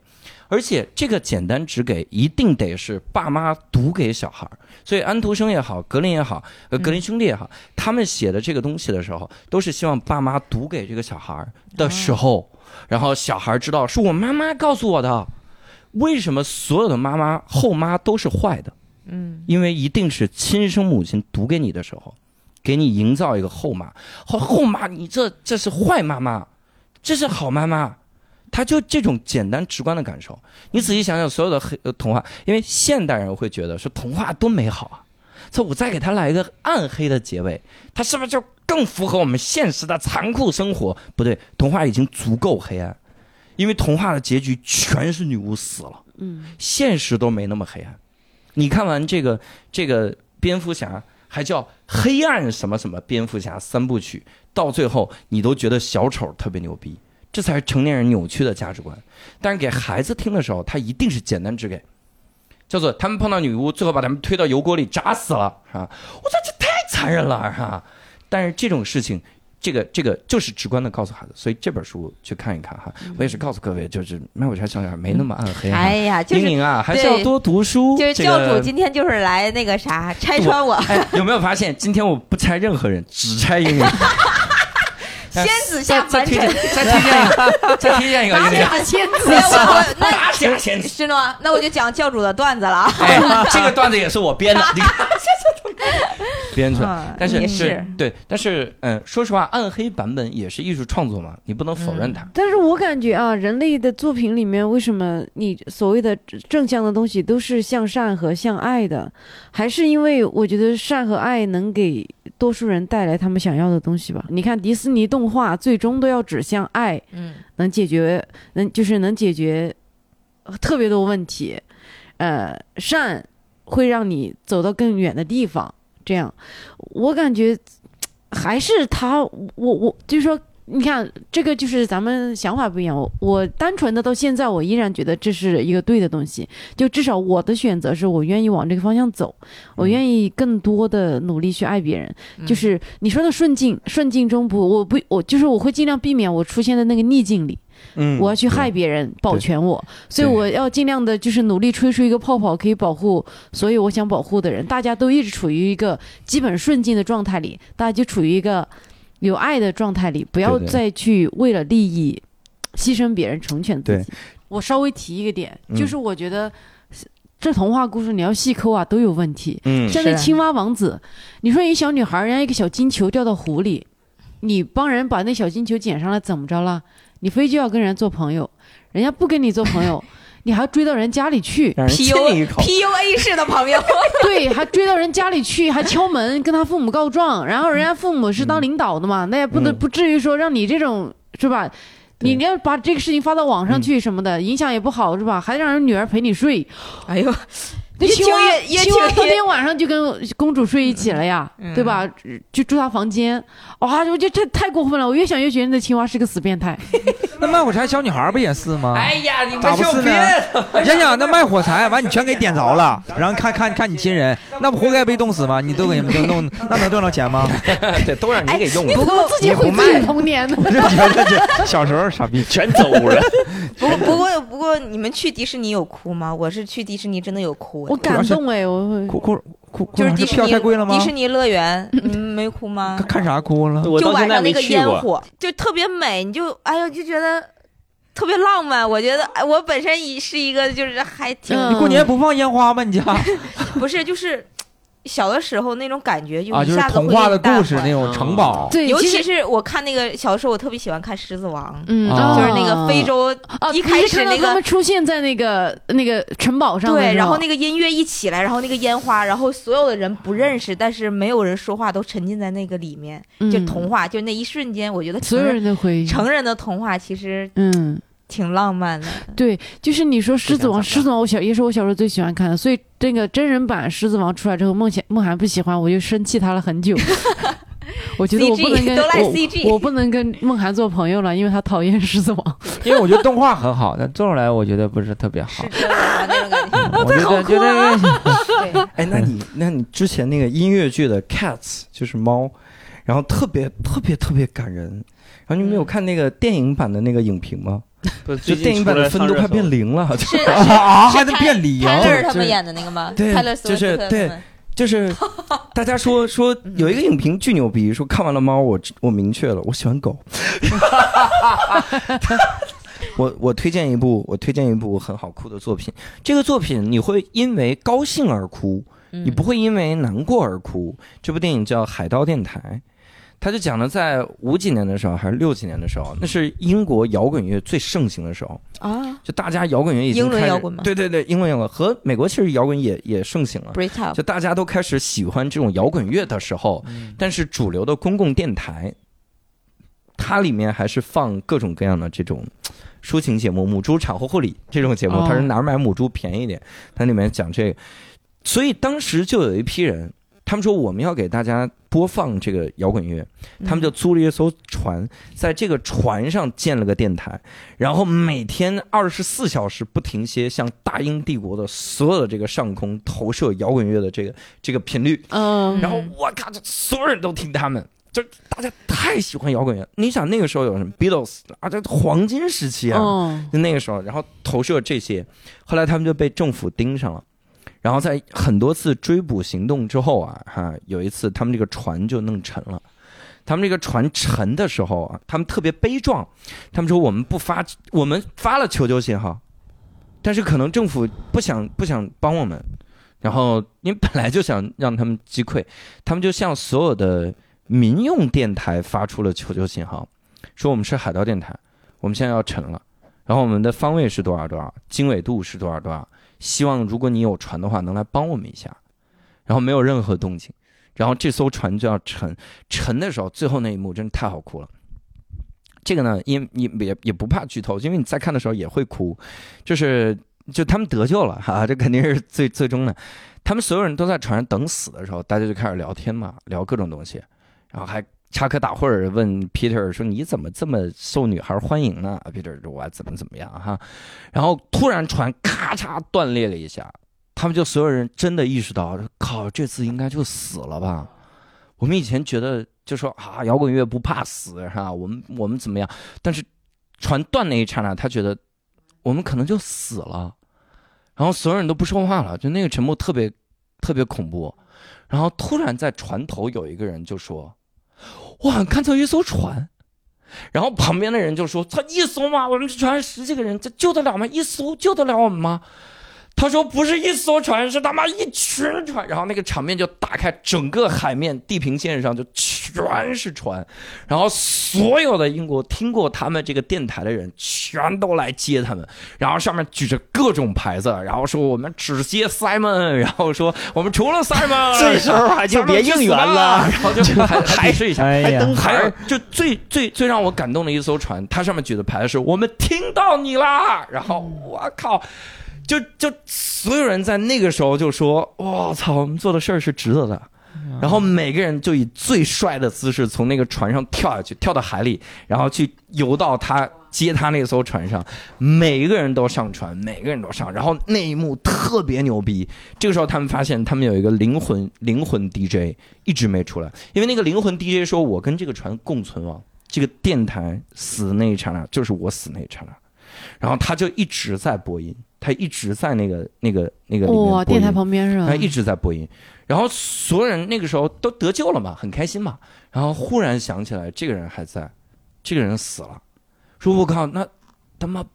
[SPEAKER 3] 而且这个简单只给一定得是爸妈读给小孩儿。所以，安徒生也好，格林也好，呃，格林兄弟也好，他们写的这个东西的时候，都是希望爸妈读给这个小孩儿的时候，然后小孩儿知道是我妈妈告诉我的。为什么所有的妈妈后妈都是坏的？
[SPEAKER 5] 嗯
[SPEAKER 3] 因为一定是亲生母亲读给你的时候，给你营造一个后妈，后后妈你这这是坏妈妈，这是好妈妈，他就这种简单直观的感受。你仔细想想，所有的黑呃童话，因为现代人会觉得说童话多美好啊，这我再给他来一个暗黑的结尾，他是不是就更符合我们现实的残酷生活？不对，童话已经足够黑暗，因为童话的结局全是女巫死了。
[SPEAKER 2] 嗯
[SPEAKER 3] 现实都没那么黑暗。你看完这个这个蝙蝠侠，还叫黑暗什么什么蝙蝠侠三部曲，到最后你都觉得小丑特别牛逼，这才是成年人扭曲的价值观。但是给孩子听的时候，他一定是简单直给，叫做他们碰到女巫，最后把他们推到油锅里炸死了，是吧？我说这太残忍了，是吧？但是这种事情。这个这个就是直观的告诉孩子，所以这本书去看一看哈。我也是告诉各位，就是卖火柴小女孩没那么暗黑。
[SPEAKER 5] 哎呀，就是
[SPEAKER 3] 英宁啊，还是要多读书。
[SPEAKER 5] 就是教主今天就是来那个啥拆穿我，
[SPEAKER 3] 哎，有没有发现今天我不拆任何人，只拆英宁？
[SPEAKER 5] 仙子下凡尘。，
[SPEAKER 3] 再推荐一个，再推荐一个
[SPEAKER 2] 仙子
[SPEAKER 5] 对，我我那
[SPEAKER 3] 大家先
[SPEAKER 5] 是吗？那我就讲教主的段子了啊。
[SPEAKER 3] 哎，这个段子也是我编的，你看，编出来。
[SPEAKER 5] 嗯
[SPEAKER 3] 但是
[SPEAKER 5] 也
[SPEAKER 3] 是对，但是嗯，说实话，暗黑版本也是艺术创作嘛，你不能否认它。
[SPEAKER 2] 但是我感觉啊，人类的作品里面，为什么你所谓的正向的东西都是向善和向爱的？还是因为我觉得善和爱能给多数人带来他们想要的东西吧？你看迪士尼动画最终都要指向爱，
[SPEAKER 5] 嗯，
[SPEAKER 2] 能解决，能就是能解决呃特别多问题，呃，善会让你走到更远的地方。这样，我感觉还是他，我我就是说，你看这个就是咱们想法不一样。我我单纯的到现在，我依然觉得这是一个对的东西。就至少我的选择是我愿意往这个方向走，我愿意更多的努力去爱别人。
[SPEAKER 5] 嗯
[SPEAKER 2] 就是你说的顺境，顺境中不，我不，我就是我会尽量避免我出现在那个逆境里。
[SPEAKER 3] 嗯
[SPEAKER 2] 我要去害别人，保全我，所以我要尽量的，就是努力吹出一个泡泡，可以保护所有我想保护的人。大家都一直处于一个基本顺境的状态里，大家就处于一个有爱的状态里，不要再去为了利益牺牲别人，成全自己。我稍微提一个点，
[SPEAKER 3] 嗯
[SPEAKER 2] 就是我觉得这童话故事你要细抠啊，都有问题。
[SPEAKER 3] 嗯
[SPEAKER 2] 像那青蛙王子，你说一小女孩，人家一个小金球掉到湖里，你帮人把那小金球捡上来，怎么着了？你非就要跟人家做朋友，人家不跟你做朋友，你还追到人家里去
[SPEAKER 5] ，，P U P U A 式的朋友，
[SPEAKER 2] 对，还追到人家里去，还敲门跟他父母告状，然后人家父母是当领导的嘛，那也不能
[SPEAKER 3] 嗯
[SPEAKER 2] 不至于说让你这种是吧？
[SPEAKER 3] 对
[SPEAKER 2] 你要把这个事情发到网上去什么的，影响也不好是吧？还让人女儿陪你睡，
[SPEAKER 5] 哎呦，
[SPEAKER 2] 青蛙青蛙
[SPEAKER 5] 听越
[SPEAKER 2] 当天晚上就跟公主睡一起了呀，
[SPEAKER 5] 嗯
[SPEAKER 2] 对吧？就住她房间，哇，我觉得这太过分了！我越想越觉得那青蛙是个死变态。
[SPEAKER 4] 那卖火柴小女孩不也是吗？
[SPEAKER 3] 哎呀，你
[SPEAKER 7] 咋不是呢
[SPEAKER 3] 别
[SPEAKER 7] 想想那卖火柴，完你全给点着了，然后看看看你亲人，那不活该被冻死吗？你都给都弄，那能赚着钱吗？
[SPEAKER 3] 对，都让你给用了。
[SPEAKER 2] 不过自己毁自己的童年呢。
[SPEAKER 7] 我就觉得这小时候傻逼。
[SPEAKER 6] 全走了。
[SPEAKER 5] 不过不过不过，你们去迪士尼有哭吗？我是去迪士尼真的有哭，
[SPEAKER 2] 我感动哎，我会
[SPEAKER 7] 哭哭
[SPEAKER 5] 就是迪士尼
[SPEAKER 7] 太贵了吗
[SPEAKER 5] 迪？士尼乐园，嗯没哭吗？
[SPEAKER 7] 看啥哭了？
[SPEAKER 5] 就晚上那个。烟火，就特别美，你就哎呦就觉得特别浪漫。我觉得哎，我本身也是一个就是还挺、
[SPEAKER 2] 嗯
[SPEAKER 7] 你过年不放烟花吗？你家
[SPEAKER 5] 不是就是小的时候那种感觉，就
[SPEAKER 7] 啊，就是
[SPEAKER 5] 一下子会
[SPEAKER 7] 童话的故事那种城堡。
[SPEAKER 2] 对，
[SPEAKER 5] 尤
[SPEAKER 2] 其
[SPEAKER 5] 是我看那个小的时候，我特别喜欢看《狮子王》，
[SPEAKER 2] 嗯，
[SPEAKER 7] 啊。
[SPEAKER 5] 就是那个非洲
[SPEAKER 2] 哦，
[SPEAKER 5] 一开始那个
[SPEAKER 2] 出现在那个那个城堡上
[SPEAKER 5] 对，然后那个音乐一起来，然后那个烟花，然后所有的人不认识，但是没有人说话，都沉浸在那个里面，就
[SPEAKER 2] 嗯。
[SPEAKER 5] 童话，就那一瞬间，我觉得
[SPEAKER 2] 所有
[SPEAKER 5] 成人
[SPEAKER 2] 人的回忆，
[SPEAKER 5] 成人的童话其实
[SPEAKER 2] 嗯，
[SPEAKER 5] 挺浪漫的。
[SPEAKER 2] 对，就是你说《狮子王》，《狮子王》我小也是我小时候最喜欢看的，所以这个真人版《狮子王》出来之后，梦想梦涵不喜欢，我就生气他了很久。我觉得我不能跟我
[SPEAKER 5] CG
[SPEAKER 2] 我不能跟梦涵做朋友了，因为他讨厌狮子王。
[SPEAKER 4] 因为我觉得动画很好，但做出来我觉得不是特别好
[SPEAKER 5] 是。这样那种感觉。
[SPEAKER 4] 我觉得觉得
[SPEAKER 5] 对，
[SPEAKER 8] 哎，那你那你之前那个音乐剧的《Cats》就是猫，然后特别特别特别感人。然后你没有
[SPEAKER 5] 嗯
[SPEAKER 8] 看那个电影版的那个影评吗？就电影版的分都快变零了，
[SPEAKER 5] 是
[SPEAKER 7] 啊，还能变零？
[SPEAKER 5] 泰勒他们演的那个吗？
[SPEAKER 8] 对就是对就是 大家说说有一个影评巨牛逼，说看完了猫，我我明确了，我喜欢狗。我我推荐一部，我推荐一部很好哭的作品。这个作品你会因为高兴而哭，你不会因为难过而哭。这部电影叫《海盗电台》，它就讲了在五几年的时候还是六几年的时候，那是英国摇滚乐最盛行的时候，
[SPEAKER 5] 啊。
[SPEAKER 8] 就大家摇滚乐已经
[SPEAKER 5] 英伦
[SPEAKER 8] 开始
[SPEAKER 5] 摇滚吗？
[SPEAKER 8] 对对对，英伦摇滚和美国其实摇滚也也盛行了。
[SPEAKER 5] ，Britpop
[SPEAKER 8] 就大家都开始喜欢这种摇滚乐的时候，但是主流的公共电台，它里面还是放各种各样的这种抒情节目，《母猪产后护理》这种节目，
[SPEAKER 2] 哦。
[SPEAKER 8] 它是哪儿买母猪便宜一点，它里面讲这个，所以当时就有一批人
[SPEAKER 3] 他们说我们要给大家播放这个摇滚乐，他们就租了一艘船，在这个船上建了个电台，然后每天二十四小时不停歇，向大英帝国的所有的这个上空投射摇滚乐的这个这个频率。
[SPEAKER 2] 嗯，
[SPEAKER 3] 然后我靠，这所有人都听他们，就大家太喜欢摇滚乐。你想那个时候有什么 Beatles 啊，这黄金时期啊，
[SPEAKER 2] 哦，
[SPEAKER 3] 就那个时候，然后投射这些，后来他们就被政府盯上了。然后在很多次追捕行动之后啊，哈，有一次他们这个船就弄沉了。他们这个船沉的时候啊，他们特别悲壮，他们说我们不发，我们发了求救信号，但是可能政府不想不想帮我们，然后因为本来就想让他们击溃，他们就向所有的民用电台发出了求救信号，说我们是海盗电台，我们现在要沉了，然后我们的方位是多少多少，经纬度是多少多少，希望如果你有船的话能来帮我们一下，然后没有任何动静，然后这艘船就要沉，沉的时候最后那一幕真是太好哭了。这个呢，因你也也不怕剧透，因为你在看的时候也会哭，就是就他们得救了哈，这肯定是最最终的。他们所有人都在船上等死的时候，大家就开始聊天嘛，聊各种东西，然后还插科打诨问 Peter 说：“你怎么这么受女孩欢迎呢？”Peter 说：“我怎么怎么样哈。”然后突然船咔嚓断裂了一下，他们就所有人真的意识到，靠，这次应该就死了吧？我们以前觉得就说啊，摇滚乐不怕死哈？我们我们怎么样？但是船断那一刹那，他觉得我们可能就死了。然后所有人都不说话了，就那个沉默特别特别恐怖。然后突然在船头有一个人就说：“我好像，看到一艘船。”然后旁边的人就说：“操，一艘吗？我们这船上十几个人，这救得了吗？一艘救得了我们吗？”他说：“不是一艘船，是他妈一群船。”然后那个场面就打开，整个海面地平线上就全是船，然后所有的英国听过他们这个电台的人全都来接他们，然后上面举着各种牌子，然后说我们只接 Simon，然后说我们除了 Simon，
[SPEAKER 6] 这时候还就别应援了，
[SPEAKER 3] 然后就还还是一下，
[SPEAKER 6] 还登，
[SPEAKER 3] 还就最最最让我感动的一艘船，它上面举的牌子是“我们听到你啦”，然后我靠，就就所有人在那个时候就说：“我操，我们做的事儿是值得的。”然后每个人就以最帅的姿势从那个船上跳下去，跳到海里，然后去游到他接他那艘船上。每一个人都上船，每个人都上。然后那一幕特别牛逼。这个时候他们发现他们有一个灵魂灵魂 DJ 一直没出来，因为那个灵魂 DJ 说：“我跟这个船共存亡，这个电台死的那一刹那就是我死那一刹那。”然后他就一直在播音，他一直在那个那个那个里面播
[SPEAKER 2] 哇，电台旁边是吧
[SPEAKER 3] 他？一直在播音，然后所有人那个时候都得救了嘛，很开心嘛。然后忽然想起来，这个人还在，这个人死了，说我靠，那他妈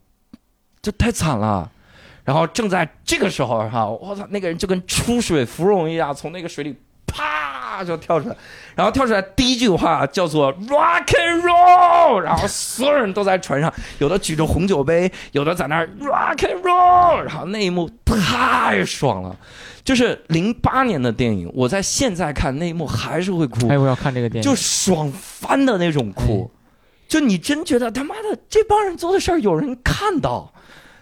[SPEAKER 3] 这太惨了。然后正在这个时候哈，我操，那个人就跟出水芙蓉一样，从那个水里啪就跳出来，然后跳出来第一句话叫做 “rock and roll”，然后所有人都在船上，有的举着红酒杯，有的在那儿 “rock and roll”，然后那一幕太爽了。就是零八年的电影，我在现在看那一幕还是会哭，
[SPEAKER 4] 哎，我要看这个电影，
[SPEAKER 3] 就爽翻的那种哭。就你真觉得他妈的这帮人做的事儿有人看到，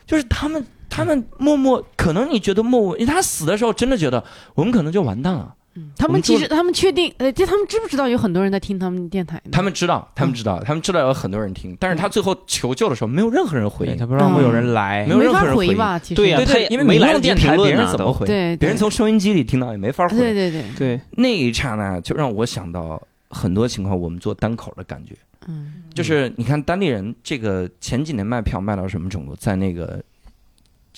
[SPEAKER 3] 就是他们他们默默，可能你觉得默默，因为他死的时候真的觉得我们可能就完蛋了。
[SPEAKER 2] 他
[SPEAKER 3] 们
[SPEAKER 2] 其实他们确定，呃，就他们知不知道有很多人在听他们电台呢？
[SPEAKER 3] 他们知道，他们知道，他们知道有很多人听，但是他最后求救的时候没有任何人回应
[SPEAKER 4] 他。不知道会有人来
[SPEAKER 3] 没，有任何人回应
[SPEAKER 2] 吧？其实
[SPEAKER 6] 对呀他
[SPEAKER 3] 因为
[SPEAKER 6] 没来
[SPEAKER 3] 电台别人怎么回？
[SPEAKER 2] 对，
[SPEAKER 3] 别人从收音机里听到也没法回。
[SPEAKER 2] 对对对，
[SPEAKER 6] 对，
[SPEAKER 3] 那一刹那就让我想到很多情况，我们做单口的感觉。
[SPEAKER 2] 嗯，
[SPEAKER 3] 就是你看当地人这个前几年卖票卖到什么程度，在那个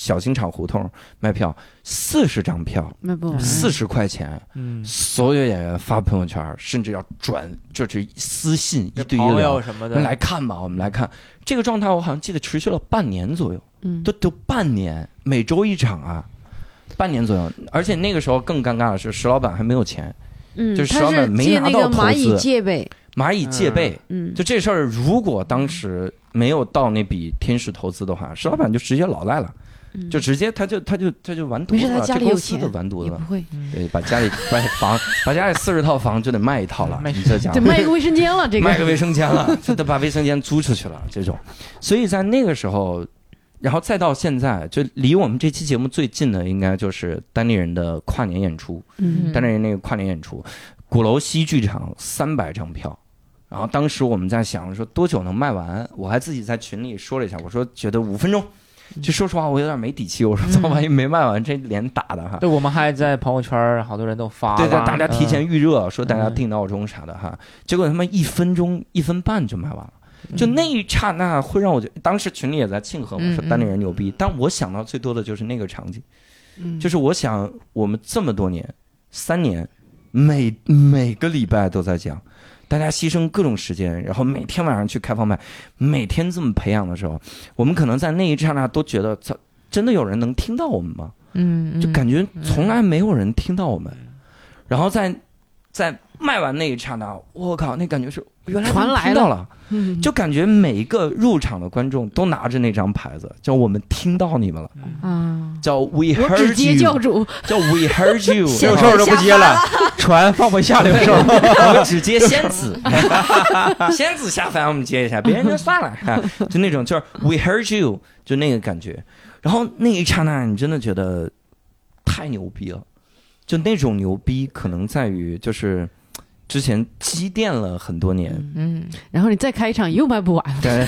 [SPEAKER 3] 小新场胡同卖票，四十张票，
[SPEAKER 2] 卖不
[SPEAKER 3] 四十块钱，
[SPEAKER 4] 嗯，
[SPEAKER 3] 所有演员发朋友圈，甚至要转，就是私信一对一
[SPEAKER 4] 朋
[SPEAKER 3] 聊，
[SPEAKER 4] 什么的，
[SPEAKER 3] 来看吧，我们来看。这个状态，我好像记得持续了半年左右，
[SPEAKER 2] 嗯。
[SPEAKER 3] 都都半年，每周一场啊，半年左右，而且那个时候更尴尬的是，石老板还没有钱，
[SPEAKER 2] 嗯，
[SPEAKER 3] 就是
[SPEAKER 2] 石
[SPEAKER 3] 老板没拿到投
[SPEAKER 2] 资蚂蚁
[SPEAKER 3] 资。
[SPEAKER 2] 借呗，
[SPEAKER 3] 蚂蚁借呗。
[SPEAKER 2] 嗯，
[SPEAKER 3] 就这事儿，如果当时没有到那笔天使投资的话，石老板就直接老赖了，
[SPEAKER 2] 嗯
[SPEAKER 3] 就直接他就他就他就完犊，子了，
[SPEAKER 2] 他家
[SPEAKER 3] 这公司
[SPEAKER 2] 里有钱
[SPEAKER 3] 都完犊子了。
[SPEAKER 2] 也不会，
[SPEAKER 3] 对，把家里把房把家里四十套房就得卖一套了，这家伙
[SPEAKER 2] 得卖个卫生间了，这个
[SPEAKER 3] 卖个卫生间了，就得把卫生间租出去了，这种。所以在那个时候，然后再到现在，就离我们这期节目最近的，应该就是单立人的跨年演出。
[SPEAKER 2] 嗯
[SPEAKER 3] 单立人那个跨年演出，鼓楼西剧场三百张票。然后当时我们在想说多久能卖完，我还自己在群里说了一下，我说觉得五分钟。就说实话，我有点没底气。我说，操，万一没卖完，这脸打的哈。
[SPEAKER 4] 对，我们还在朋友圈儿，好多人都发了，
[SPEAKER 3] 对对，大家提前
[SPEAKER 4] 嗯
[SPEAKER 3] 预热，说大家
[SPEAKER 4] 嗯
[SPEAKER 3] 定闹钟啥的哈。结果他妈一分钟、一分半就卖完了。就那一刹那，会让我觉得，当时群里也在庆贺说单立人牛逼。但我想到最多的就是那个场景，
[SPEAKER 2] 嗯
[SPEAKER 3] 就是我想我们这么多年，三年，每每个礼拜都在讲，大家牺牲各种时间，然后每天晚上去开放麦，每天这么培养的时候，我们可能在那一刹那都觉得，操，真的有人能听到我们吗？
[SPEAKER 2] 嗯，
[SPEAKER 3] 就感觉从来没有人听到我们。然后在在卖完那一刹那，我靠，那感觉是原来
[SPEAKER 2] 传来了。
[SPEAKER 3] 听到了，
[SPEAKER 2] 嗯。
[SPEAKER 3] 就感觉每一个入场的观众都拿着那张牌子，叫我们听到你们了，
[SPEAKER 2] 啊，
[SPEAKER 3] 叫 We heard you，
[SPEAKER 2] 主，
[SPEAKER 3] 叫 We heard you，
[SPEAKER 9] 六兽都不接了，船放不下六兽。
[SPEAKER 3] 我们只接仙子，仙子下凡我们接一下，别人就算了，哈。就那种就是 We heard you，就那个感觉。然后那一刹那，你真的觉得太牛逼了，就那种牛逼可能在于就是之前积淀了很多年，
[SPEAKER 2] 嗯，然后你再开一场又卖不完，
[SPEAKER 3] 对，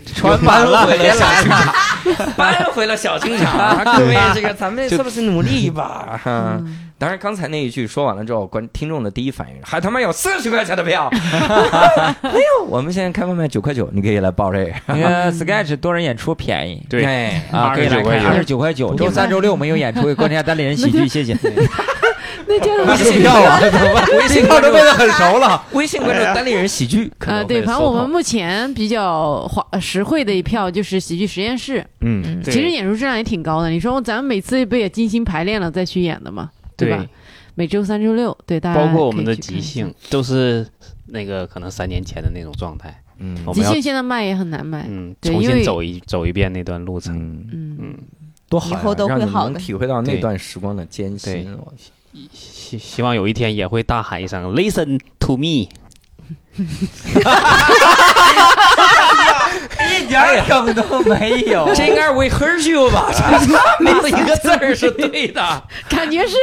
[SPEAKER 9] 船满了，
[SPEAKER 3] 回
[SPEAKER 9] 别
[SPEAKER 3] 了小
[SPEAKER 9] 来
[SPEAKER 3] 剧场，搬回了小清场。各位，这个咱们是不是努力一把。
[SPEAKER 2] 嗯
[SPEAKER 3] 当然，刚才那一句说完了之后，观听众的第一反应还他妈有四十块钱的票，哎呦，我们现在开放卖九块九，你可以来报这个。
[SPEAKER 4] 因为 Sketch 多人演出便宜。
[SPEAKER 6] 对，
[SPEAKER 3] 哎
[SPEAKER 4] 啊，可以来看，二十九块九。周三、周六我们有演出，关注一下单立人喜剧，谢谢。
[SPEAKER 2] 那叫
[SPEAKER 3] 微信票啊，微信
[SPEAKER 9] 票都变得很熟了。
[SPEAKER 3] 微信关注单立人喜剧，
[SPEAKER 2] 呃，对，反正我们目前比较划呃实惠的一票就是喜剧实验室，
[SPEAKER 3] 嗯，
[SPEAKER 6] 对
[SPEAKER 2] 其实演出质量也挺高的。你说咱们每次不也精心排练了再去演的吗？对吧？每周三、周六，对大家
[SPEAKER 6] 包括我们的即兴，都是那个可能三年前的那种状态。
[SPEAKER 3] 嗯
[SPEAKER 2] 即
[SPEAKER 6] 我们要
[SPEAKER 2] 兴现在卖也很难卖。
[SPEAKER 6] 嗯，重新
[SPEAKER 2] 对因为
[SPEAKER 6] 走一走一遍那段路程。
[SPEAKER 3] 嗯，
[SPEAKER 2] 嗯，
[SPEAKER 6] 嗯，
[SPEAKER 3] 多好，
[SPEAKER 5] 以后都会
[SPEAKER 3] 让你们
[SPEAKER 5] 好的
[SPEAKER 3] 能体会到那段时光的艰辛
[SPEAKER 6] 希希望有一天也会大喊一声 “Listen to me”。
[SPEAKER 9] 一点梗都没有。
[SPEAKER 3] 这应该是 We heard you 吧？没有一个字儿是对的。
[SPEAKER 2] 感觉是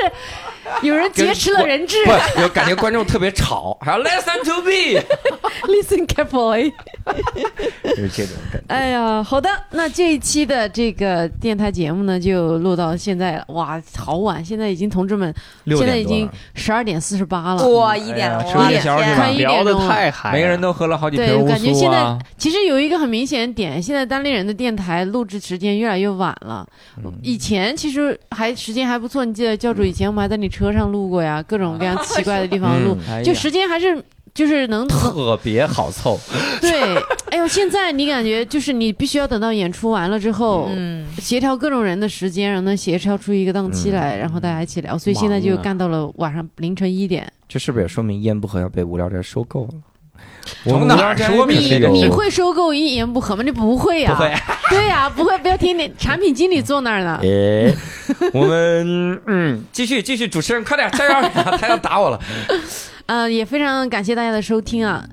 [SPEAKER 2] 有人劫持了人质。
[SPEAKER 3] 不，有感觉观众特别吵，还要 listen to
[SPEAKER 2] me，Listen carefully。
[SPEAKER 3] 就是这种感觉。
[SPEAKER 2] 哎呀，好的，那这一期的这个电台节目呢，就录到现在了。哇，好晚，现在已经同志们现在已经十二点四十八了。
[SPEAKER 5] 哇，一点了，我的
[SPEAKER 9] 哎呀吃夜宵去
[SPEAKER 5] 天
[SPEAKER 9] 吧
[SPEAKER 2] 看一点
[SPEAKER 6] 聊的
[SPEAKER 2] 钟了
[SPEAKER 6] 太嗨了，
[SPEAKER 4] 每个人都喝了好几
[SPEAKER 2] 对
[SPEAKER 4] 瓶乌
[SPEAKER 2] 感觉现在。其实有一个很明显的点，现在单立人的电台录制时间越来越晚了。以前其实还时间还不错，你记得教主以前我们还在你车上路过呀，各种各样奇怪的地方录，
[SPEAKER 4] 哎呀
[SPEAKER 2] 就时间还是就是能
[SPEAKER 3] 特别好凑，
[SPEAKER 2] 对。哎呦，现在你感觉就是你必须要等到演出完了之后，
[SPEAKER 5] 嗯，
[SPEAKER 2] 协调各种人的时间，然后能协调出一个档期来，然后大家一起聊。所以现在就干到了晚上凌晨一点。
[SPEAKER 3] 这是不是也说明烟不合要被无聊斋收购了？
[SPEAKER 9] 从哪儿
[SPEAKER 3] 我们无聊斋
[SPEAKER 9] 说明
[SPEAKER 2] 你你会收购一言不合吗？你不会呀、
[SPEAKER 3] 不会？
[SPEAKER 2] 对呀、不会，不要听你产品经理坐那儿呢。
[SPEAKER 3] 哎，我们嗯，继续继续，主持人快点加油，他要打我了。
[SPEAKER 2] 嗯、也非常感谢大家的收听啊。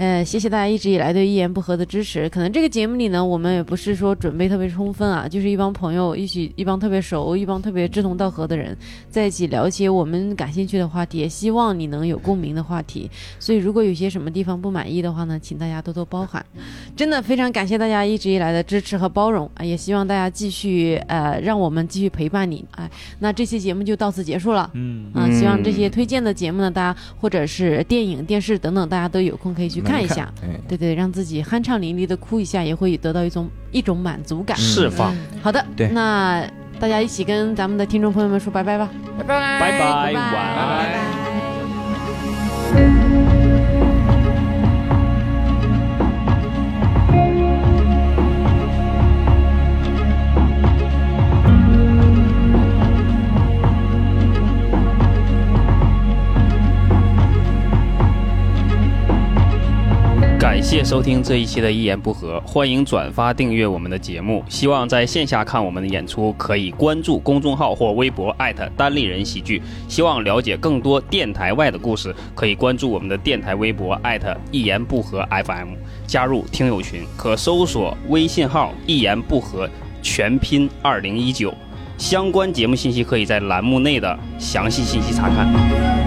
[SPEAKER 2] 呃，谢谢大家一直以来对一言不合的支持。可能这个节目里呢，我们也不是说准备特别充分啊，就是一帮朋友一起，一帮特别熟、一帮特别志同道合的人在一起聊一些我们感兴趣的话题，也希望你能有共鸣的话题。所以，如果有些什么地方不满意的话呢，请大家多多包涵。真的非常感谢大家一直以来的支持和包容啊，也希望大家继续呃，让我们继续陪伴你。哎，那这期节目就到此结束了。
[SPEAKER 4] 嗯，
[SPEAKER 2] 啊，希望这些推荐的节目呢，大家或者是电影、电视等等，大家都有空可以去看一下。
[SPEAKER 3] 哎，
[SPEAKER 2] 对对，让自己酣畅淋漓的哭一下，也会得到一种一种满足感。
[SPEAKER 6] 释放。
[SPEAKER 2] 好的，
[SPEAKER 3] 对
[SPEAKER 2] 那大家一起跟咱们的听众朋友们说拜拜吧，拜拜，
[SPEAKER 6] 拜拜
[SPEAKER 2] 拜
[SPEAKER 6] 晚
[SPEAKER 2] 拜。
[SPEAKER 6] 感谢收听这一期的《一言不合》，欢迎转发订阅我们的节目。希望在线下看我们的演出，可以关注公众号或微博单立人喜剧。希望了解更多电台外的故事，可以关注我们的电台微博一言不合 FM，加入听友群，可搜索微信号“一言不合”全拼二零一九。相关节目信息可以在栏目内的详细信息查看。